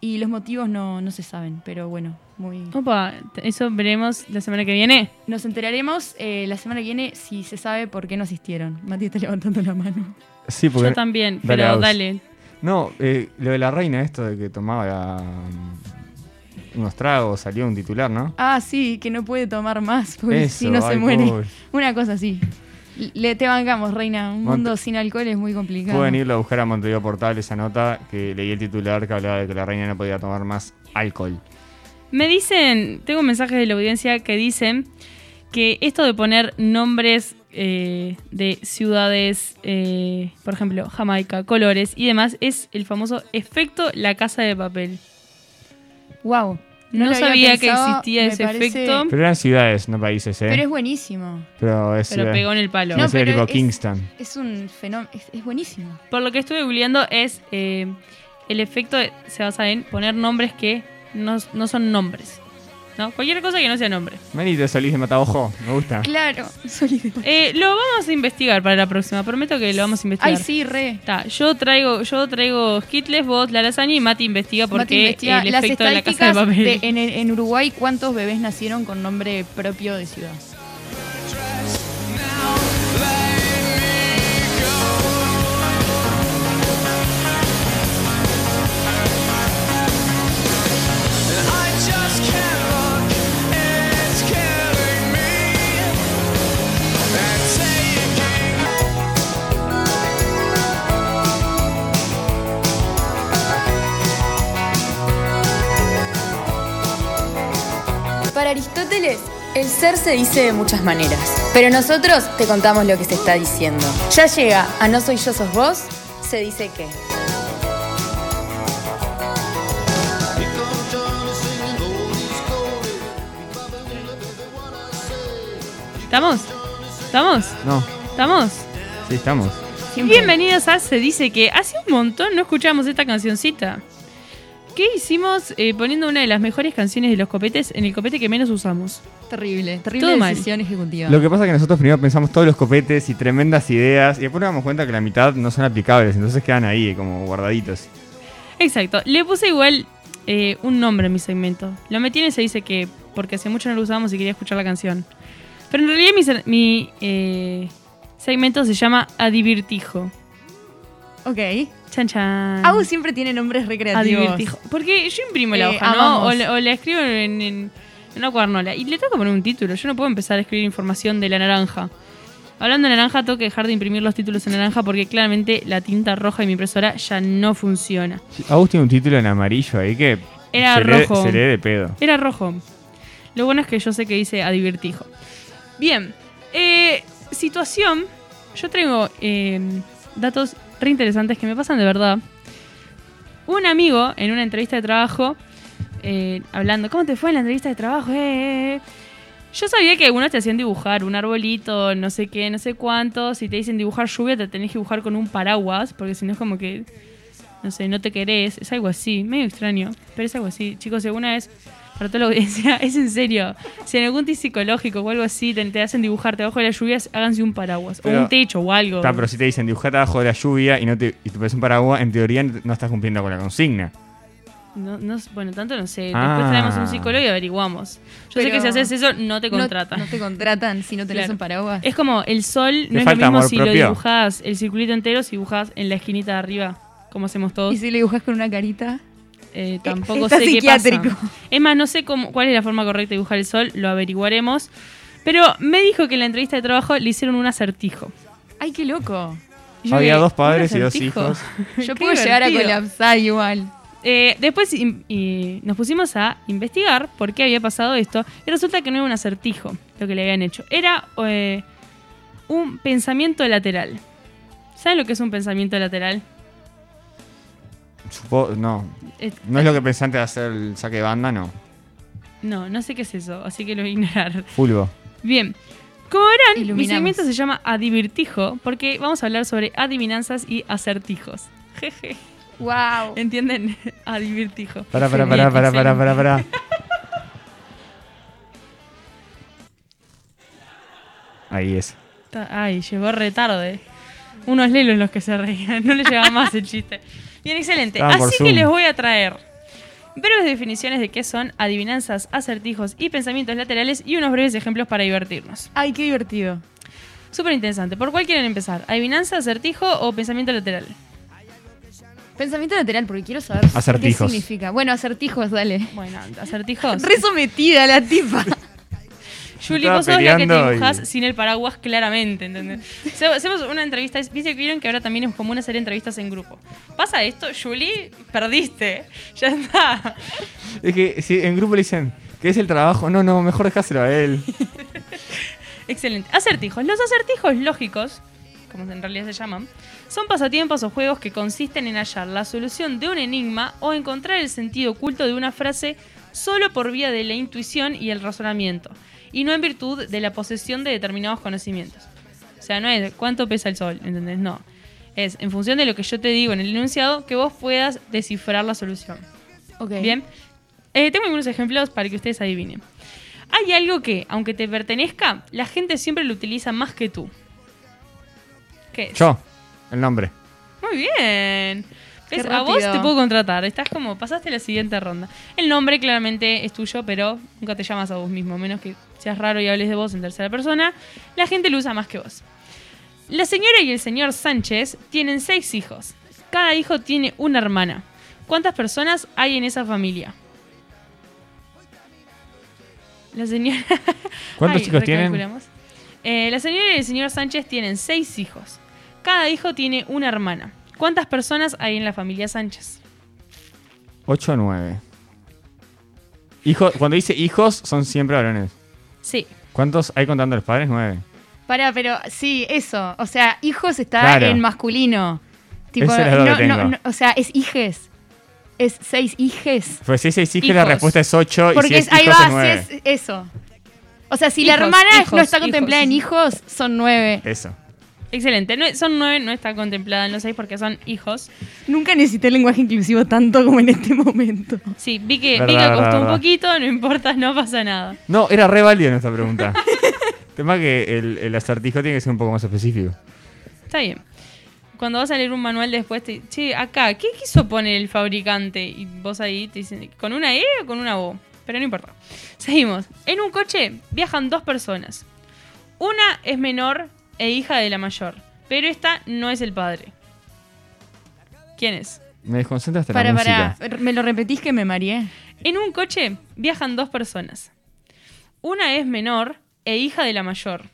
Y los motivos no, no se saben, pero bueno, muy... Opa, eso veremos la semana que viene. Nos enteraremos eh, la semana que viene si se sabe por qué no asistieron. Mati está levantando la mano. Sí, porque. Yo también, Dale, pero Aus. dale. No, eh, lo de la reina, esto de que tomaba um, unos tragos, salió un titular, ¿no? Ah, sí, que no puede tomar más, porque Eso, si no se muere. pobre. *laughs* Una cosa así. Le te bancamos, reina. Un mundo sin alcohol es muy complicado. Pueden irlo a buscar a Montevideo Portal esa nota que leí el titular que hablaba de que la reina no podía tomar más alcohol. Me dicen, tengo mensajes de la audiencia que dicen que esto de poner nombres eh, de ciudades, eh, por ejemplo, Jamaica, colores y demás, es el famoso efecto la casa de papel. Wow. No sabía que existía ese efecto. Pero eran ciudades, no países, ¿eh? Pero es buenísimo. Pero es Pero pegó en el palo. No, No, pero es- Kingston. Es un fenómeno. Es, es buenísimo. Por lo que estuve googleando es eh, el efecto de- se basa en poner nombres que no, no son nombres. ¿No? Cualquier cosa que no sea nombre. Manito Solís de Matabojo, me gusta. Claro. *laughs* Sólido. Eh, lo vamos a investigar para la próxima. Prometo que lo vamos a investigar. Ay, sí, re. Ta, yo traigo, yo traigo Hitler, vos la lasaña y Mati investiga por Mati investiga el las efecto de la casa de papel. de- en, en Uruguay, ¿cuántos bebés nacieron con nombre propio de ciudad? El ser se dice de muchas maneras, pero nosotros te contamos lo que se está diciendo. Ya llega a No Soy Yo Sos Vos, se dice que... ¿Estamos? ¿Estamos? No, ¿Estamos? sí, estamos. Bienvenidos a Se Dice Que. Hace un montón no escuchamos esta cancioncita. ¿Qué hicimos eh, poniendo una de las mejores canciones de los copetes en el copete que menos usamos? Terrible, terrible Todo mal. decisión ejecutiva. Lo que pasa es que nosotros primero pensamos todos los copetes y tremendas ideas y después nos damos cuenta que la mitad no son aplicables, entonces quedan ahí como guardaditos. Exacto. Le puse igual eh, un nombre a mi segmento. Lo metí en Se Dice Que porque hace mucho no lo usábamos y quería escuchar la canción. Pero en realidad mi, eh, segmento se llama Adivirtijo. Ok. Chan chan. Agu siempre tiene nombres recreativos. Adivirtijo. Porque yo imprimo la Eh, hoja, ¿no? amamos. O la, o la escribo en, en- en una cuadernola. Y le tengo que poner un título. Yo no puedo empezar a escribir información de la naranja. Hablando de naranja, tengo que dejar de imprimir los títulos en naranja porque claramente la tinta roja de mi impresora ya no funciona. Agus tiene un título en amarillo ahí que Era se, lee, rojo. se lee de pedo. Era rojo. Lo bueno es que yo sé que dice adivirtijo. Bien. eh, situación. Yo traigo eh, datos re interesantes que me pasan de verdad. Un amigo en una entrevista de trabajo, eh, hablando, ¿cómo te fue en la entrevista de trabajo? Eh, eh, eh". Yo sabía que algunos te hacían dibujar un arbolito, no sé qué, no sé cuánto. Si te dicen dibujar lluvia, te tenés que dibujar con un paraguas, porque si no es como que, no sé, no te querés. Es algo así, medio extraño, pero es algo así. Chicos, si alguna vez, para toda la audiencia, es en serio. Si en algún test psicológico o algo así te, te hacen dibujarte abajo de las lluvias, háganse un paraguas. Pero- o un techo o algo. Está, pero si te dicen dibujate abajo de la lluvia y no te, y te pones un paraguas, en teoría no estás cumpliendo con la consigna. No, no- bueno, tanto no sé. Ah. Después traemos a un psicólogo y averiguamos. Yo sé Pero- que si haces eso, no te No- contratan. No, te contratan si no tenés Claro. un paraguas. Es como el sol, no es lo falta mismo amor si lo propio. dibujás el circulito entero, si dibujás en la esquinita de arriba, como hacemos todos. Y si le dibujas con una carita. Eh, tampoco está sé psiquiátrico. qué pasa. Es más, no sé cómo, cuál es la forma correcta de dibujar el sol, lo averiguaremos. Pero me dijo que en la entrevista de trabajo le hicieron un acertijo. ¡Ay, qué loco! Yo Había dos ¿un padres y dos hijos. *laughs* Yo puedo llegar a colapsar igual. Eh, después y nos pusimos a investigar por qué había pasado esto y resulta que no era un acertijo lo que le habían hecho. Era eh, un pensamiento lateral. ¿Saben lo que es un pensamiento lateral? Supo- no, Eh, no es lo que pensé antes de hacer el saque de banda, no. no, no sé qué es eso, así que lo voy a ignorar. Fulvo. Bien. Como verán, mi Iluminamos. segmento se llama Adivirtijo porque vamos a hablar sobre adivinanzas y acertijos. *laughs* Jeje. ¡Wow! ¿Entienden? *laughs* Adivirtijo. Para, para, para, para, para, para, para. Ahí es. Ay, llegó re tarde. Unos lelos los que se reían. No le llegaba más el chiste. Bien, excelente. Estaban por Así que Zoom. les voy a traer breves definiciones de qué son adivinanzas, acertijos y pensamientos laterales y unos breves ejemplos para divertirnos. ¡Ay, qué divertido! Súper interesante. ¿Por cuál quieren empezar? ¿Adivinanza, acertijo o pensamiento lateral? Pensamiento lateral, porque quiero saber Acertijos. qué significa. Bueno, acertijos, dale. Bueno, acertijos. *laughs* Re sometida la tipa. *laughs* Julie, Estaba vos sos la que te dibujás y- sin el paraguas claramente, ¿entendés? *laughs* Hace- Hacemos una entrevista, viste que vieron que ahora también es común hacer entrevistas en grupo. ¿Pasa esto, Julie? Perdiste. *laughs* Ya está. Es que si en grupo le dicen, ¿qué es el trabajo? No, no, mejor dejáselo a él. *laughs* Excelente. Acertijos. Los acertijos lógicos, como en realidad se llaman, son pasatiempos o juegos que consisten en hallar la solución de un enigma o encontrar el sentido oculto de una frase solo por vía de la intuición y el razonamiento, y no en virtud de la posesión de determinados conocimientos. O sea, no es cuánto pesa el sol, ¿entendés? No. Es en función de lo que yo te digo en el enunciado que vos puedas descifrar la solución. Ok. Bien. Eh, tengo algunos ejemplos para que ustedes adivinen. Hay algo que, aunque te pertenezca, la gente siempre lo utiliza más que tú. ¿Qué es? Yo, el nombre. Muy bien. A vos te puedo contratar. Estás como, pasaste la siguiente ronda. El nombre claramente es tuyo, pero nunca te llamas a vos mismo, a menos que seas raro y hables de vos en tercera persona. La gente lo usa más que vos. La señora y el señor Sánchez tienen seis hijos. Cada hijo tiene una hermana. ¿Cuántas personas hay en esa familia? La señora. *laughs* ¿Cuántos Ay, hijos tienen? Eh, la señora y el señor Sánchez tienen seis hijos. Cada hijo tiene una hermana. ¿Cuántas personas hay en la familia Sánchez? 8 o 9. Hijo, cuando dice hijos, son siempre varones. Sí. ¿Cuántos hay contando los padres? Nueve. Pará, pero sí, eso. O sea, hijos está Claro. en masculino. Tipo, Esa es la no, que no, tengo. no, o sea, es hijes. Es seis hijes. Pues si es seis hijos, la respuesta es ocho. y Porque si es es- ahí hijos, va, es si es eso. O sea, si la hermana hijos, no está hijos, contemplada en hijos, son nueve. Eso. Excelente. No- son nueve, no está contemplada en los seis porque son hijos. Nunca necesité el lenguaje inclusivo tanto como en este momento. Sí, vi que, Verdad, vi que verdad, costó un verdad. poquito, no importa, no pasa nada. No, era re válida nuestra pregunta. *laughs* Tema que el, el acertijo tiene que ser un poco más específico. Está bien. Cuando vas a leer un manual después te che, acá, ¿qué quiso poner el fabricante? Y vos ahí te dicen, ¿con una E o con una O? Pero no importa. Seguimos. En un coche viajan dos personas. Una es menor e hija de la mayor, pero esta no es el padre. ¿Quién es? Me desconcentra hasta Para, la para, música. me lo repetís que me mareé. En un coche viajan dos personas. Una es menor e hija de la mayor,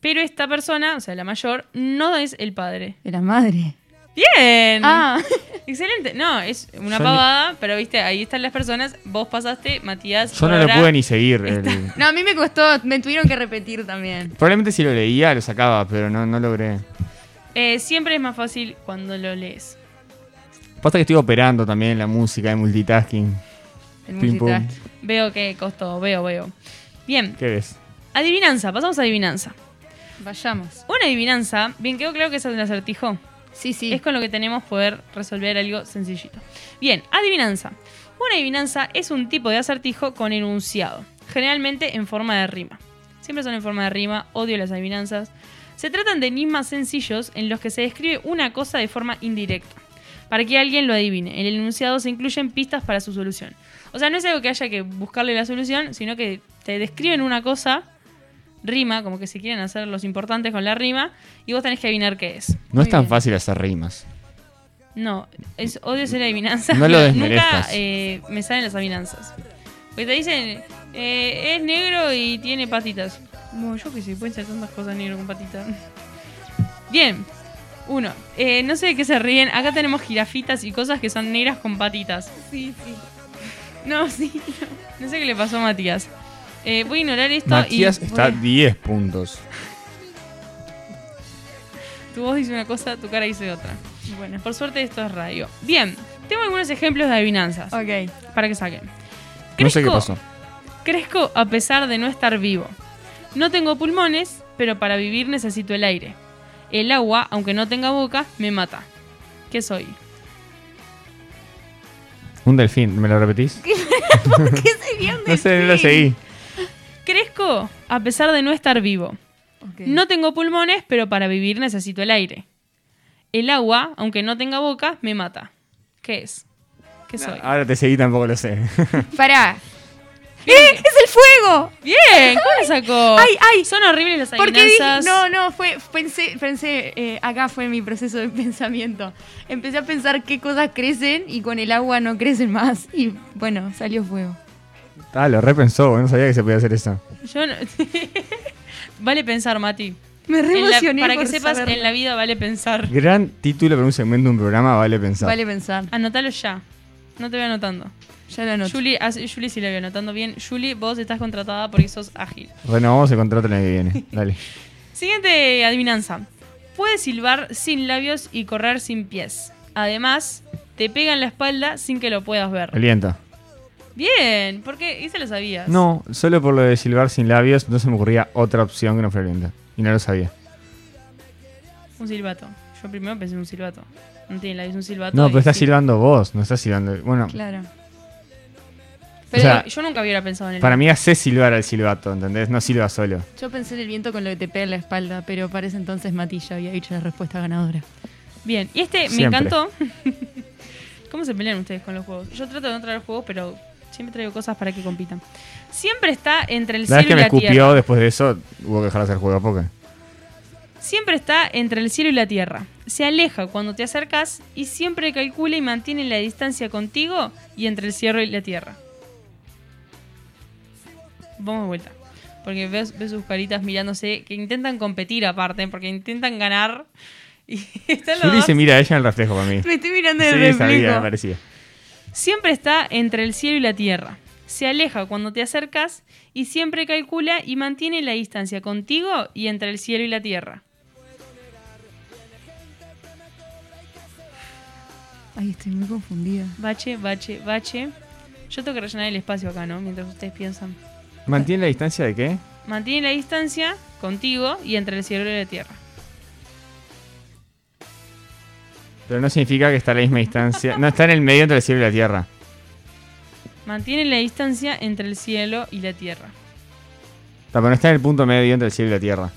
pero esta persona, o sea, la mayor, no es el padre. De la madre. Bien. Ah, *laughs* Excelente. No, es una Yo ni- pavada, pero viste, ahí están las personas. Vos pasaste, Matías. Yo no lo pude ni seguir. el- *laughs* no, a mí me costó, me tuvieron que repetir también. Probablemente si lo leía lo sacaba, pero no, no logré. Eh, siempre es más fácil cuando lo lees. Pasa que estoy operando también la música de multitasking. El Pim, pum. multitask. Veo que costó, veo, veo. Bien, ¿Qué ves? adivinanza, pasamos a adivinanza. Vayamos. Una adivinanza, bien, quedó claro que es un acertijo. Sí, sí. Es con lo que tenemos poder resolver algo sencillito. Bien, adivinanza. Una adivinanza es un tipo de acertijo con enunciado, generalmente en forma de rima. Siempre son en forma de rima, odio las adivinanzas. Se tratan de enigmas sencillos en los que se describe una cosa de forma indirecta, para que alguien lo adivine. En el enunciado se incluyen pistas para su solución. O sea, no es algo que haya que buscarle la solución, sino que te describen una cosa, rima, como que se quieren hacer los importantes con la rima, y vos tenés que adivinar qué es. No Muy es tan bien. fácil hacer rimas. No, es odio hacer adivinanzas. No lo. *laughs* Nunca eh, me salen las adivinanzas. Porque te dicen, eh, es negro y tiene patitas. Bueno, yo qué sé, pueden ser tantas cosas negro con patitas. Bien, uno. eh, no sé de qué se ríen. Acá tenemos jirafitas y cosas que son negras con patitas. Sí, sí. No, sí. No, No sé qué le pasó a Matías. Eh, voy a ignorar esto Matías y. está a voy- 10 puntos. Tu voz dice una cosa, tu cara dice otra. Bueno. Por suerte esto es radio. Bien, tengo algunos ejemplos de adivinanzas. Ok. Para que saquen. No sé qué pasó. Crezco a pesar de no estar vivo. No tengo pulmones, pero para vivir necesito el aire. El agua, aunque no tenga boca, me mata. ¿Qué soy? Un delfín, ¿me lo repetís? *laughs* ¿Qué sería un No sé, no lo delfín? seguí. Crezco a pesar de no estar vivo. No tengo pulmones, pero para vivir necesito el aire. El agua, aunque no tenga boca, me mata. ¿Qué es? ¿Qué soy? Ahora te seguí, tampoco lo sé. *laughs* Pará. *laughs* ¡Eh! ¡Es el fuego! Bien, ¿cómo lo sacó? ¡Ay, ay! Son horribles las Porque dije, adivinanzas. no, no, fue, pensé, pensé, eh, acá fue mi proceso de *laughs* pensamiento. Empecé a pensar qué cosas crecen y con el agua no crecen más. Y bueno, salió fuego. Ah, lo repensó, no sabía que se podía hacer eso. Yo no- *laughs* vale pensar, Mati. Me re En la- emocioné para que sepas, en la vida vale pensar. Gran título para un segmento de un programa, vale pensar. Vale pensar. Anótalo ya. No te voy anotando. Ya lo anoto. Julie, ah, Julie sí la voy anotando bien. Julie, vos estás contratada porque sos ágil. Renovamos el contrato el año que viene. *laughs* Dale. Siguiente adivinanza. Puedes silbar sin labios y correr sin pies. Además, te pega en la espalda sin que lo puedas ver. Aliento. Bien, porque ese lo sabías. No, solo por lo de silbar sin labios no se me ocurría otra opción que no fuera aliento. Y no lo sabía. Un silbato. Yo primero pensé en un silbato. No tiene labios, un silbato. No, y pero estás silbando vos, no estás silbando. Bueno, Claro. Pero o sea, yo nunca hubiera pensado en el para mí hace silbar al silbato, ¿entendés? No silba solo. Yo pensé en el viento con lo que te pega en la espalda, pero para ese entonces Mati ya había dicho la respuesta ganadora. Bien, y este me encantó. *laughs* ¿Cómo se pelean ustedes con los juegos? Yo trato de no traer juegos, pero siempre traigo cosas para que compitan. Siempre está entre el cielo que y me la escupió tierra. después de eso, hubo que dejar de hacer juego a poco. Siempre está entre el cielo y la tierra. Se aleja cuando te acercas y siempre calcula y mantiene la distancia contigo y entre el cielo y la tierra. Vamos de vuelta. Porque ves, ves sus caritas mirándose, que intentan competir aparte, porque intentan ganar. *laughs* Y están los dos. se mira a ella en el reflejo para mí. Me estoy mirando el Sí, reflejo. sabía, me parecía. Siempre está entre el cielo y la tierra. se aleja cuando te acercas y siempre calcula y mantiene la distancia contigo y entre el cielo y la tierra. Ay, estoy muy confundida. Bache, bache, bache. Yo tengo que rellenar el espacio acá, ¿no? Mientras ustedes piensan. ¿Mantiene la distancia de qué? Mantiene la distancia contigo y entre el cielo y la tierra. Pero no significa que está a la misma distancia. No, está en el medio entre el cielo y la tierra. Mantiene la distancia entre el cielo y la tierra. Está, pero no está en el punto medio entre el cielo y la tierra.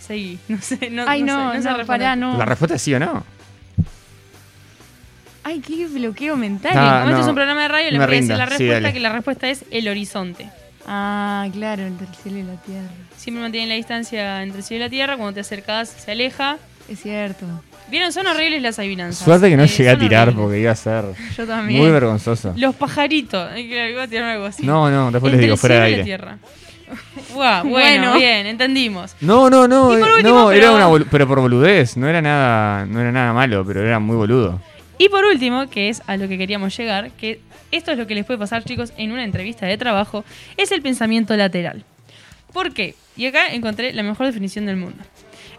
Seguí. *laughs* No sé, no, Ay, no, no, sé, no, responder. pará, no. La respuesta es sí o no. Ay, qué bloqueo mental. Como esto no. es un programa de radio, le voy a decir la Sí, respuesta, dale. que la respuesta es el horizonte. Ah, claro, entre el cielo y la tierra. Siempre mantiene la distancia entre el cielo y la tierra. Cuando te acercas, se aleja. Es cierto. Vieron, son horribles las adivinanzas. Suerte que no Eh, llegué a tirar horribles. porque iba a ser *laughs* Yo también. muy vergonzoso. Los pajaritos. Iba a tirar algo así. No, no, después Entre les digo, fuera de aire. tierra. Guau, bueno, Bueno. bien, entendimos. No, no, no, Y por eh, último, no, era pero- una bolu- pero por boludez, no era nada, no era nada malo, pero era muy boludo. Y por último, que es a lo que queríamos llegar, que esto es lo que les puede pasar, chicos, en una entrevista de trabajo, es el pensamiento lateral. ¿Por qué? Y acá encontré la mejor definición del mundo.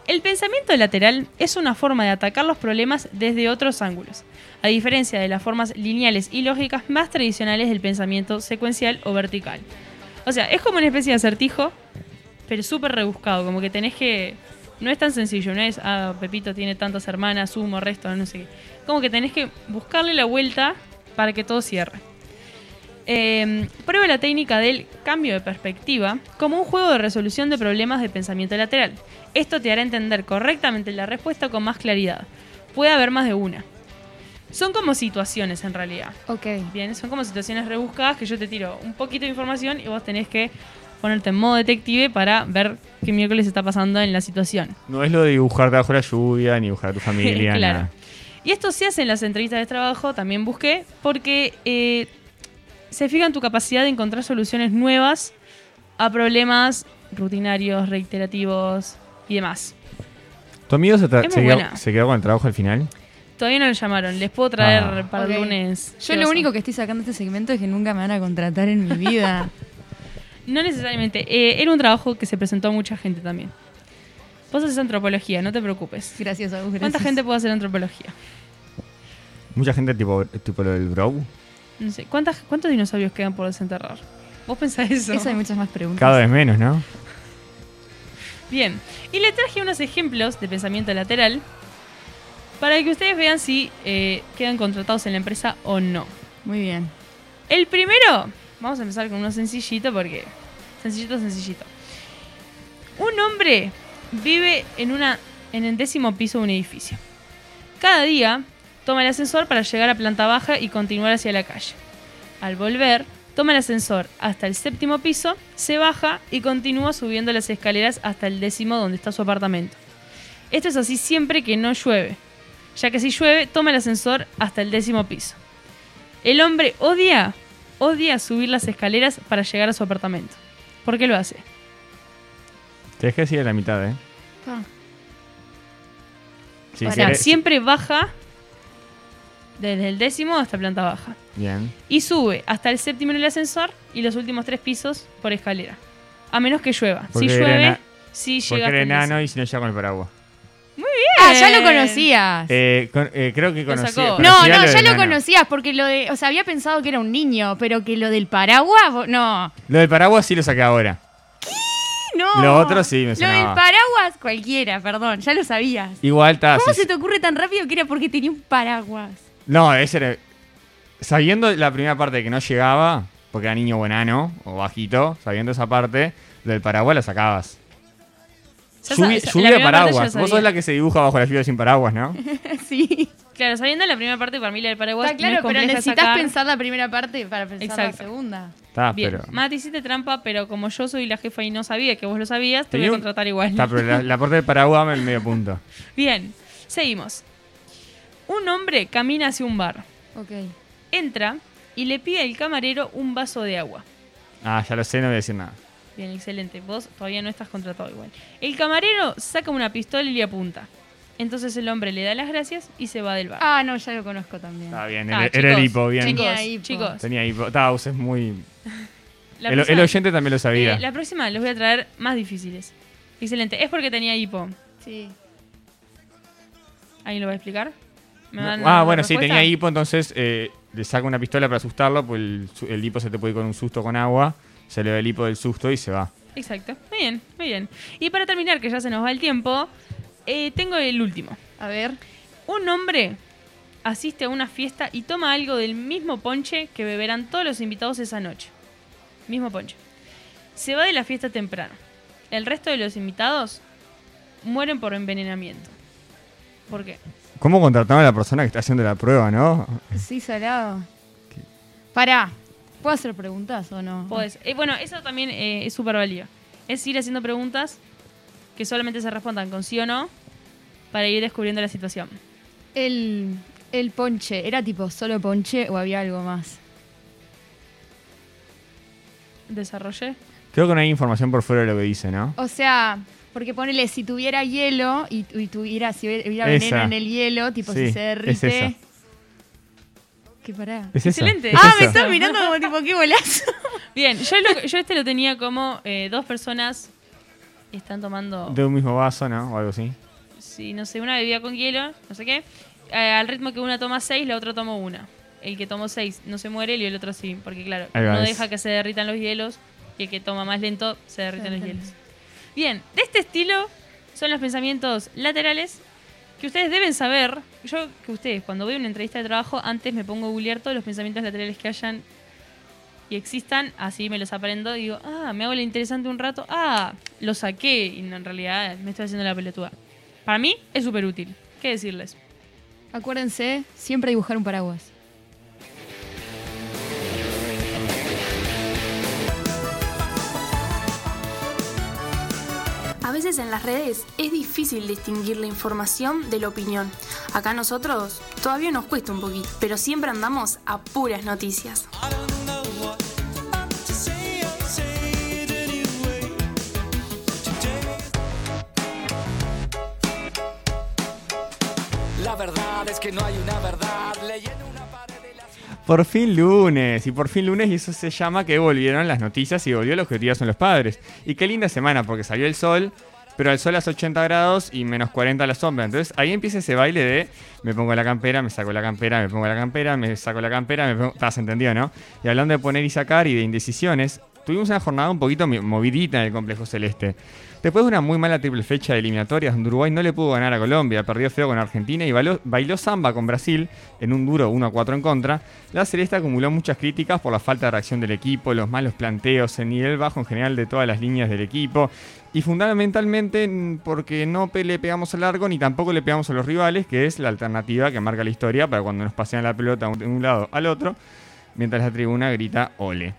El pensamiento lateral es una forma de atacar los problemas desde otros ángulos, a diferencia de las formas lineales y lógicas más tradicionales del pensamiento secuencial o vertical. O sea, es como una especie de acertijo, pero súper rebuscado, como que tenés que... No es tan sencillo, no es, ah, Pepito tiene tantas hermanas, sumo, resto, no sé qué. Como que tenés que buscarle la vuelta para que todo cierre. Eh, prueba la técnica del cambio de perspectiva como un juego de resolución de problemas de pensamiento lateral. Esto te hará entender correctamente la respuesta con más claridad. Puede haber más de una. Son como situaciones en realidad. Ok. Bien, son como situaciones rebuscadas que yo te tiro un poquito de información y vos tenés que ponerte en modo detective para ver qué miércoles está pasando en la situación. No es lo de dibujarte bajo la lluvia, ni dibujar a tu *laughs* familia, claro. nada. Y esto se hace en las entrevistas de trabajo, también busqué, porque eh, se fija en tu capacidad de encontrar soluciones nuevas a problemas rutinarios, reiterativos y demás. ¿Tu amigo se, quedó, buena. se quedó con el trabajo al final? Todavía no lo llamaron, les puedo traer Ah. para el lunes. Yo lo único que estoy sacando de este segmento es que nunca me van a contratar en mi vida. *laughs* No necesariamente, eh, era un trabajo que se presentó a mucha gente también. Vos haces antropología, no te preocupes. Gracias, Agus. ¿Cuánta gracias. gente puede hacer antropología? Mucha gente tipo, tipo lo del bro. No sé, ¿cuántas, ¿cuántos dinosaurios quedan por desenterrar? ¿Vos pensás *laughs* eso? Eso hay muchas más preguntas. Cada vez menos, ¿no? Bien, y le traje unos ejemplos de pensamiento lateral para que ustedes vean si eh, quedan contratados en la empresa o no. Muy bien. El primero, vamos a empezar con uno sencillito porque sencillito, sencillito. Un hombre vive en una en el décimo piso de un edificio. Cada día toma el ascensor para llegar a planta baja y continuar hacia la calle. Al volver, toma el ascensor hasta el séptimo piso, se baja y continúa subiendo las escaleras hasta el décimo donde está su apartamento. Esto es así siempre que no llueve, ya que si llueve, toma el ascensor hasta el décimo piso. El hombre odia, odia subir las escaleras para llegar a su apartamento. ¿Por qué lo hace? Te dejé decir a la mitad, ¿eh? Pa. Si o sea, querés- siempre baja desde el décimo hasta planta baja. Bien. Y sube hasta el séptimo en el ascensor y los últimos tres pisos por escalera. A menos que llueva. Si Porque llueve, sí Porque llega hasta era enano y si no llega con el paraguas. Ah, ya lo Bien. conocías. Eh, con- eh, creo que Lo conocía. no, no, ya lo conocías porque lo de. O sea, había pensado que era un niño, pero que lo del paraguas. No. Lo del paraguas sí lo saqué ahora. No. Lo otro sí me Lo del sonaba. paraguas, cualquiera, perdón, ya lo sabías. Igual está. ¿Cómo se te ocurre tan rápido que era porque tenía un paraguas? No, ese era. Sabiendo la primera parte que no llegaba, porque era niño o enano o bajito, sabiendo esa parte, del paraguas la sacabas. Ya Lluvi- sa- la lluvia primera parte ya paraguas. lo Vos sos la que se dibuja bajo la lluvia sin paraguas, ¿no? *laughs* sí. Claro, sabiendo la primera parte, para mí la del paraguas Está no claro, es pero necesitas sacar. pensar la primera parte para pensar Exacto. la segunda. Está, Bien, pero. Mati, hiciste trampa, pero como yo soy la jefa y no sabía que vos lo sabías, te voy a contratar igual. Está, pero la, la parte del paraguas me medio punto. *laughs* Bien, seguimos. Un hombre camina hacia un bar. Ok. Entra y le pide al camarero un vaso de agua. Ah, ya lo sé, no voy a decir nada. Bien, excelente. Vos todavía no estás contratado igual. El camarero saca una pistola y le apunta. Entonces el hombre le da las gracias y se va del bar. Ah, no, ya lo conozco también. Está bien, Ah, era, era el chicos, hipo, bien. Chicos, Tenía hipo. chicos. Tenía hipo. Taus es muy. *laughs* La El, próxima- el oyente también lo sabía. eh, la próxima les voy a traer más difíciles. Excelente. Es porque tenía hipo. Sí. ¿Alguien lo va a explicar? ¿Me dan ah, bueno, sí, tenía hipo, entonces eh, le saca una pistola para asustarlo, pues el, hipo se te puede ir con un susto con agua, se le ve el hipo del susto y se va. Exacto. Muy bien, muy bien. Y para terminar, que ya se nos va el tiempo, eh, tengo el último. A ver. Un hombre asiste a una fiesta y toma algo del mismo ponche que beberán todos los invitados esa noche. Mismo ponche. Se va de la fiesta temprano. El resto de los invitados mueren por envenenamiento. ¿Por qué? ¿Cómo contrataron a la persona que está haciendo la prueba, no? Sí, salado. Pará. ¿Puedo hacer preguntas o no? Podés- eh, bueno, eso también eh, es súper válido. Es ir haciendo preguntas que solamente se respondan con sí o no para ir descubriendo la situación. El, el ponche, ¿era tipo solo ponche o había algo más? Desarrollé. Creo que no hay información por fuera de lo que dice, ¿no? O sea, porque ponele, si tuviera hielo y, y tuviera, si hubiera Esa. veneno en el hielo, tipo Sí, si se es derrite. esa. ¿Qué pará? Es esa. Excelente. Es Ah, esa. me estás mirando como tipo, qué golazo. *laughs* Bien, yo, lo- yo este lo tenía como eh, dos personas están tomando, De un mismo vaso, ¿no? O algo así. sí, no sé, una bebida con hielo, no sé qué. Eh, al ritmo que una toma seis, la otra toma una. El que tomó seis no se muere y el otro sí, porque claro, no es- deja que se derritan los hielos y el que toma más lento se derriten los hielos. Bien, de este estilo son los pensamientos laterales que ustedes deben saber. Yo, que ustedes, cuando voy a una entrevista de trabajo, antes me pongo a googlear todos los pensamientos laterales que hayan y existan, así me los aprendo. Digo, ah, me hago la interesante un rato, ah, lo saqué y en realidad me estoy haciendo la pelotuda. Para mí es súper útil. ¿Qué decirles? Acuérdense, siempre dibujar un paraguas. A veces en las redes es difícil distinguir la información de la opinión. Acá nosotros todavía nos cuesta un poquito, pero siempre andamos a puras noticias. La verdad es que no hay una verdad. Leyendo Por fin lunes, y por fin lunes, y eso se llama que volvieron las noticias y volvió el objetivo son los padres. Y qué linda semana, porque salió el sol, pero el sol a 80 grados y menos 40 a la sombra. Entonces ahí empieza ese baile de me pongo la campera, me saco la campera, me pongo la campera, me saco la campera, me pongo... ¿Estás entendido, no? Y hablando de poner y sacar y de indecisiones, tuvimos una jornada un poquito movidita en el complejo celeste. Después de una muy mala triple fecha de eliminatorias, Uruguay no le pudo ganar a Colombia, perdió feo con Argentina y bailó, bailó samba con Brasil en un duro 1 a 4 en contra, la Celeste acumuló muchas críticas por la falta de reacción del equipo, los malos planteos, el nivel bajo en general de todas las líneas del equipo y fundamentalmente mm, porque no le pegamos al largo ni tampoco le pegamos a los rivales, que es la alternativa que marca la historia para cuando nos pasean la pelota de un lado al otro, mientras la tribuna grita ole.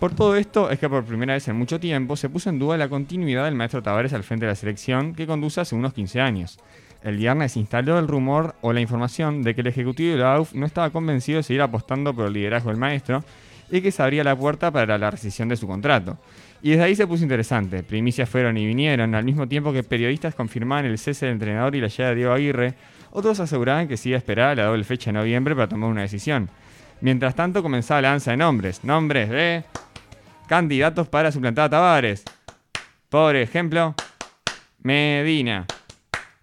Por todo esto es que por primera vez en mucho tiempo se puso en duda la continuidad del maestro Tavares al frente de la selección que conduce hace unos 15 años. El viernes instaló el rumor o la información de que el ejecutivo de la AUF no estaba convencido de seguir apostando por el liderazgo del maestro y que se abría la puerta para la rescisión de su contrato. Y desde ahí se puso interesante. Primicias fueron y vinieron, al mismo tiempo que periodistas confirmaban el cese del entrenador y la llegada de Diego Aguirre, otros aseguraban que se iba a esperar la doble fecha de noviembre para tomar una decisión. Mientras tanto comenzaba la danza de nombres. Nombres de candidatos para suplantar a Tavares. Por ejemplo, Medina,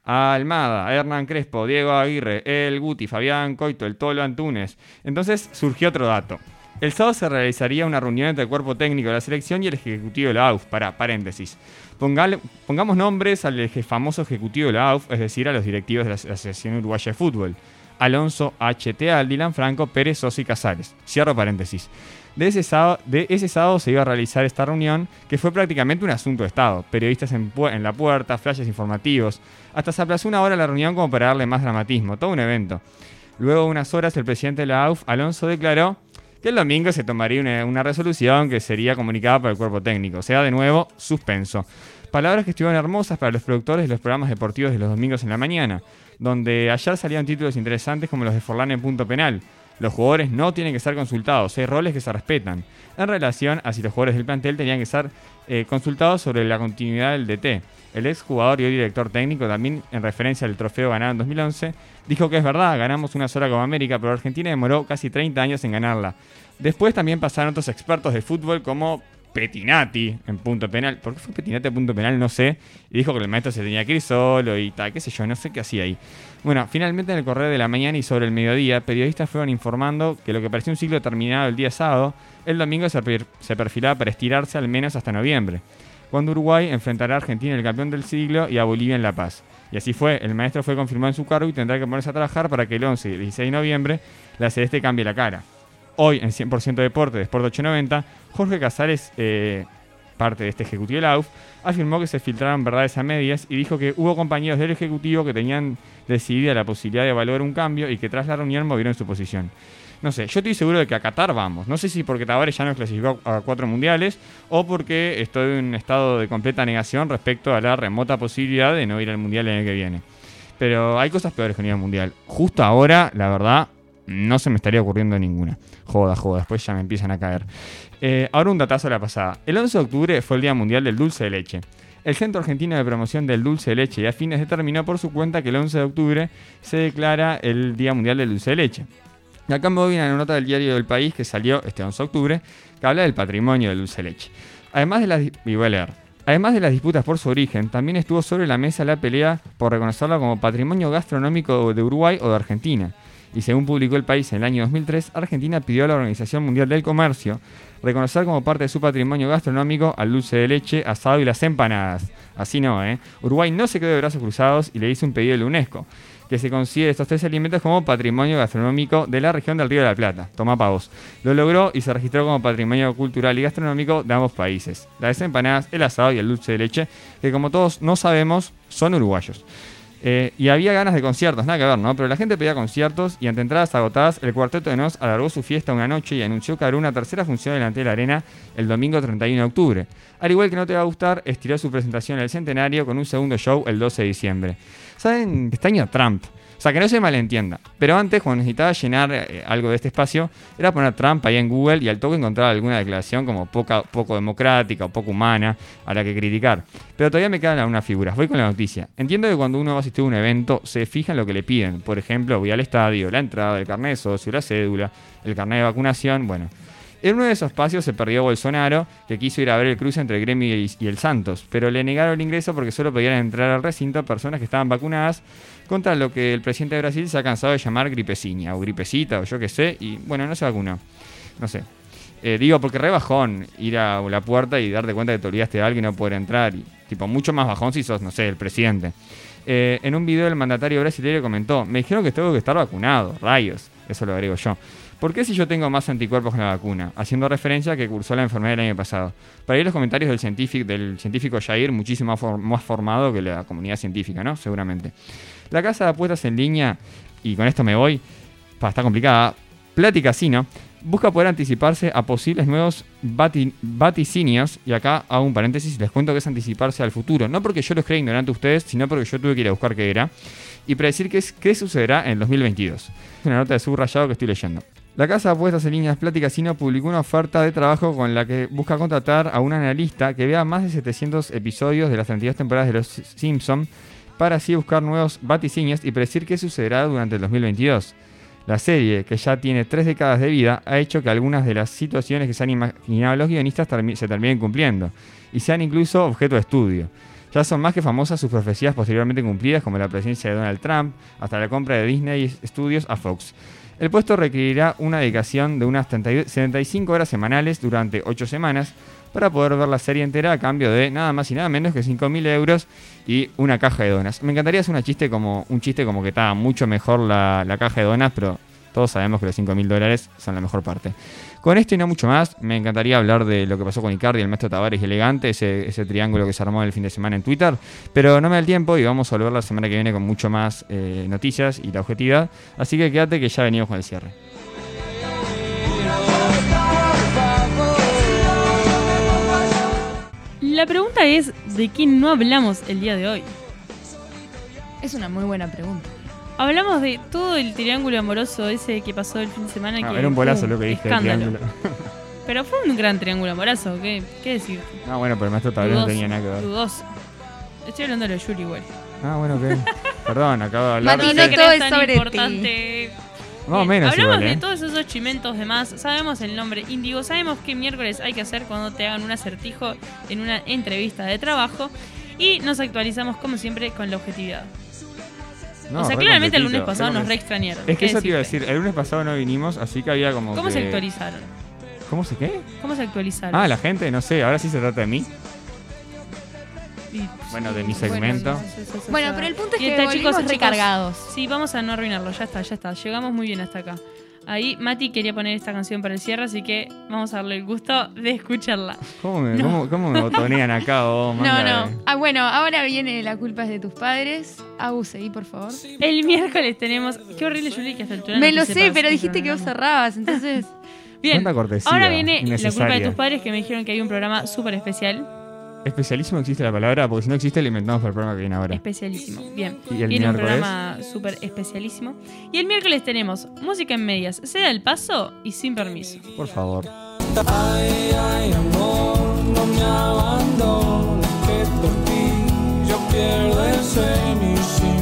Almada, Hernán Crespo, Diego Aguirre, El Guti, Fabián Coito, El Tolo Antunes. Entonces surgió otro dato. El sábado se realizaría una reunión entre el cuerpo técnico de la selección y el ejecutivo de la AUF. Para paréntesis. Pongamos nombres al famoso ejecutivo de la AUF, es decir, a los directivos de la Asociación Uruguaya de Fútbol. Alonso, H.T. Dylan Franco, Pérez, Sosa y Casares. Cierro paréntesis. De ese, sábado, se iba a realizar esta reunión, que fue prácticamente un asunto de Estado. Periodistas en, la puerta, flashes informativos. Hasta se aplazó una hora la reunión como para darle más dramatismo. Todo un evento. Luego de unas horas, el presidente de la AUF, Alonso, declaró que el domingo se tomaría una, una resolución que sería comunicada por el cuerpo técnico. O sea, de nuevo, suspenso. Palabras que estuvieron hermosas para los productores de los programas deportivos de los domingos en la mañana, donde ayer salían títulos interesantes como los de Forlán en punto penal. Los jugadores no tienen que ser consultados, hay roles que se respetan. En relación a si los jugadores del plantel tenían que ser eh, consultados sobre la continuidad del DT. El ex jugador y hoy director técnico, también en referencia al trofeo ganado en 2011, dijo que es verdad, ganamos una sola Copa América, pero Argentina demoró casi 30 años en ganarla. Después también pasaron otros expertos de fútbol como Petinati en punto penal. ¿Por qué fue Petinati en punto penal? No sé. Y dijo que el maestro se tenía que ir solo y tal, qué sé yo, no sé qué hacía ahí. Bueno, finalmente en el correo de la mañana y sobre el mediodía, periodistas fueron informando que lo que parecía un ciclo terminado el día sábado, el domingo se perfilaba para estirarse al menos hasta noviembre, cuando Uruguay enfrentará a Argentina, el campeón del siglo, y a Bolivia en La Paz. Y así fue, el maestro fue confirmado en su cargo y tendrá que ponerse a trabajar para que el 11 y el 16 de noviembre la celeste cambie la cara. Hoy en 100% Deporte de Sport 890, Jorge Casares, eh, parte de este ejecutivo de la AUF, afirmó que se filtraron verdades a medias y dijo que hubo compañeros del ejecutivo que tenían decidida la posibilidad de evaluar un cambio y que tras la reunión movieron su posición. No sé, yo estoy seguro de que a Qatar vamos. No sé si porque Tavares ya nos clasificó a cuatro mundiales o porque estoy en un estado de completa negación respecto a la remota posibilidad de no ir al mundial el año que viene. Pero hay cosas peores que ir al mundial. Justo ahora, la verdad, no se me estaría ocurriendo ninguna. Joda, joda, después ya me empiezan a caer. Eh, ahora un datazo a la pasada. El 11 de octubre fue el Día Mundial del Dulce de Leche. El Centro Argentino de Promoción del Dulce de Leche y Afines determinó por su cuenta que el 11 de octubre se declara el Día Mundial del Dulce de Leche. Y acá me voy a una nota del diario del país que salió este 11 de octubre, que habla del patrimonio del dulce de leche. Además de las, y a leer. Además de las disputas por su origen, también estuvo sobre la mesa la pelea por reconocerlo como patrimonio gastronómico de Uruguay o de Argentina. Y según publicó el país en el año 2003, Argentina pidió a la Organización Mundial del Comercio reconocer como parte de su patrimonio gastronómico al dulce de leche, asado y las empanadas. Así no, ¿eh? Uruguay no se quedó de brazos cruzados y le hizo un pedido a la UNESCO, que se considere estos tres alimentos como patrimonio gastronómico de la región del Río de la Plata. Toma pavos. Lo logró y se registró como patrimonio cultural y gastronómico de ambos países. Las empanadas, el asado y el dulce de leche, que como todos no sabemos, son uruguayos. Eh, y había ganas de conciertos, nada que ver, ¿no? Pero la gente pedía conciertos y ante entradas agotadas, el Cuarteto de Nos alargó su fiesta una noche y anunció que hará una tercera función delante de la arena el domingo 31 de octubre. Al igual que no te va a gustar, estiró su presentación en el centenario con un segundo show el 12 de diciembre. ¿Saben? Este año Trump. O sea, que no se malentienda. Pero antes, cuando necesitaba llenar eh, algo de este espacio, era poner Trump ahí en Google y al toque encontrar alguna declaración como poca, poco democrática o poco humana a la que criticar. Pero todavía me quedan algunas figuras. Voy con la noticia. Entiendo que cuando uno va a asistir a un evento, se fija en lo que le piden. Por ejemplo, voy al estadio, la entrada, el carnet de socio, la cédula, el carnet de vacunación, bueno. En uno de esos espacios se perdió Bolsonaro, que quiso ir a ver el cruce entre el Gremio y, el Santos, pero le negaron el ingreso porque solo podían entrar al recinto personas que estaban vacunadas, contra lo que el presidente de Brasil se ha cansado de llamar gripeciña o gripecita o yo qué sé, y bueno, no se vacunó. No sé. Eh, digo, porque re bajón ir a la puerta y darte cuenta que te olvidaste de y no poder entrar. Y, tipo, mucho más bajón si sos, no sé, el presidente. Eh, en un video el mandatario brasileño comentó, me dijeron que tengo que estar vacunado, rayos, eso lo agrego yo. ¿Por qué si yo tengo más anticuerpos con la vacuna? Haciendo referencia a que cursó la enfermedad el año pasado. Para ir los comentarios del científico, del científico Jair, muchísimo más for- más formado que la comunidad científica, ¿no? Seguramente. La casa de apuestas en línea, y con esto me voy, pa, está complicada, Plati Casino, busca poder anticiparse a posibles nuevos vati- vaticinios, y acá hago un paréntesis, les cuento que es anticiparse al futuro, no porque yo los crea ignorante a ustedes, sino porque yo tuve que ir a buscar qué era, y predecir qué, es- qué sucederá en el 2022. Es una nota de subrayado que estoy leyendo. La casa de apuestas en líneas Plati Casino publicó una oferta de trabajo con la que busca contratar a un analista que vea más de 700 episodios de las 32 temporadas de Los Simpson para así buscar nuevos vaticinios y predecir qué sucederá durante el 2022. La serie, que ya tiene tres décadas de vida, ha hecho que algunas de las situaciones que se han imaginado los guionistas se terminen cumpliendo y sean incluso objeto de estudio. Ya son más que famosas sus profecías posteriormente cumplidas, como la presidencia de Donald Trump, hasta la compra de Disney Studios a Fox. El puesto requerirá una dedicación de unas 30 75 horas semanales durante 8 semanas para poder ver la serie entera a cambio de nada más y nada menos que 5.000 euros y una caja de donas. Me encantaría hacer chiste como, un chiste como que está mucho mejor la, la caja de donas, pero todos sabemos que los 5.000 dólares son la mejor parte. Con esto y no mucho más, me encantaría hablar de lo que pasó con Icardi, el maestro Tavares y Elegante, ese, ese triángulo que se armó el fin de semana en Twitter, pero no me da el tiempo y vamos a volver la semana que viene con mucho más eh, noticias y la objetividad, así que quédate que ya venimos con el cierre. La pregunta es, ¿de qué no hablamos el día de hoy? Es una muy buena pregunta. Hablamos de todo el triángulo amoroso ese que pasó el fin de semana. No, que, Ah, era un bolazo uh, lo que el Escándalo. triángulo. Pero fue un gran triángulo amoroso, ¿qué, qué decir? No, bueno, pero el maestro todavía no tenía nada que ver. Dudoso. Estoy hablando de Yuri igual. Ah, bueno, ok. Perdón, acabo de hablar. Mati, de- no que todo es tan sobre ti. importante. Más o Bien, menos Hablamos igual, de ¿eh? todos esos chimentos demás. Sabemos el nombre índigo. Sabemos qué miércoles hay que hacer cuando te hagan un acertijo en una entrevista de trabajo. Y nos actualizamos, como siempre, con la objetividad. No, o sea, claramente el lunes pasado nos re extrañaron. Es que ¿qué eso te iba a decirte? decir, el lunes pasado no vinimos, así que había como ¿Cómo que... se actualizaron? ¿Cómo se qué? ¿Cómo se actualizaron? Ah, la gente, no sé, ahora sí se trata de mí. Y- Bueno, de mi bueno, segmento. no sé, eso- eso- Bueno, pero el punto es que está, chicos, recargados. Sí, vamos a no arruinarlo. Ya está, ya está. Llegamos muy bien hasta acá. Ahí Mati quería poner esta canción para el cierre, así que vamos a darle el gusto de escucharla. ¿Cómo me, cómo, cómo me botonean acá vos, No, manga de- no. Ah, bueno, ahora viene la culpa es de tus padres. Agus, seguí, por favor. El miércoles tenemos. Qué horrible, Juli, que hasta el Me no lo sé, pero dijiste que vos cerrabas, entonces. Bien. Cortesía Ahora viene la culpa de tus padres que me dijeron que hay un programa súper especial. Especialísimo existe la palabra, porque si no existe la inventamos para el programa que viene ahora. Especialísimo. Bien. ¿Y el Viene un miércoles? programa súper especialísimo. Y el miércoles tenemos música en medias, se da el paso y sin permiso. Por favor. Ay, ay, amor, no me abandones, que por ti yo pierdo el sueño.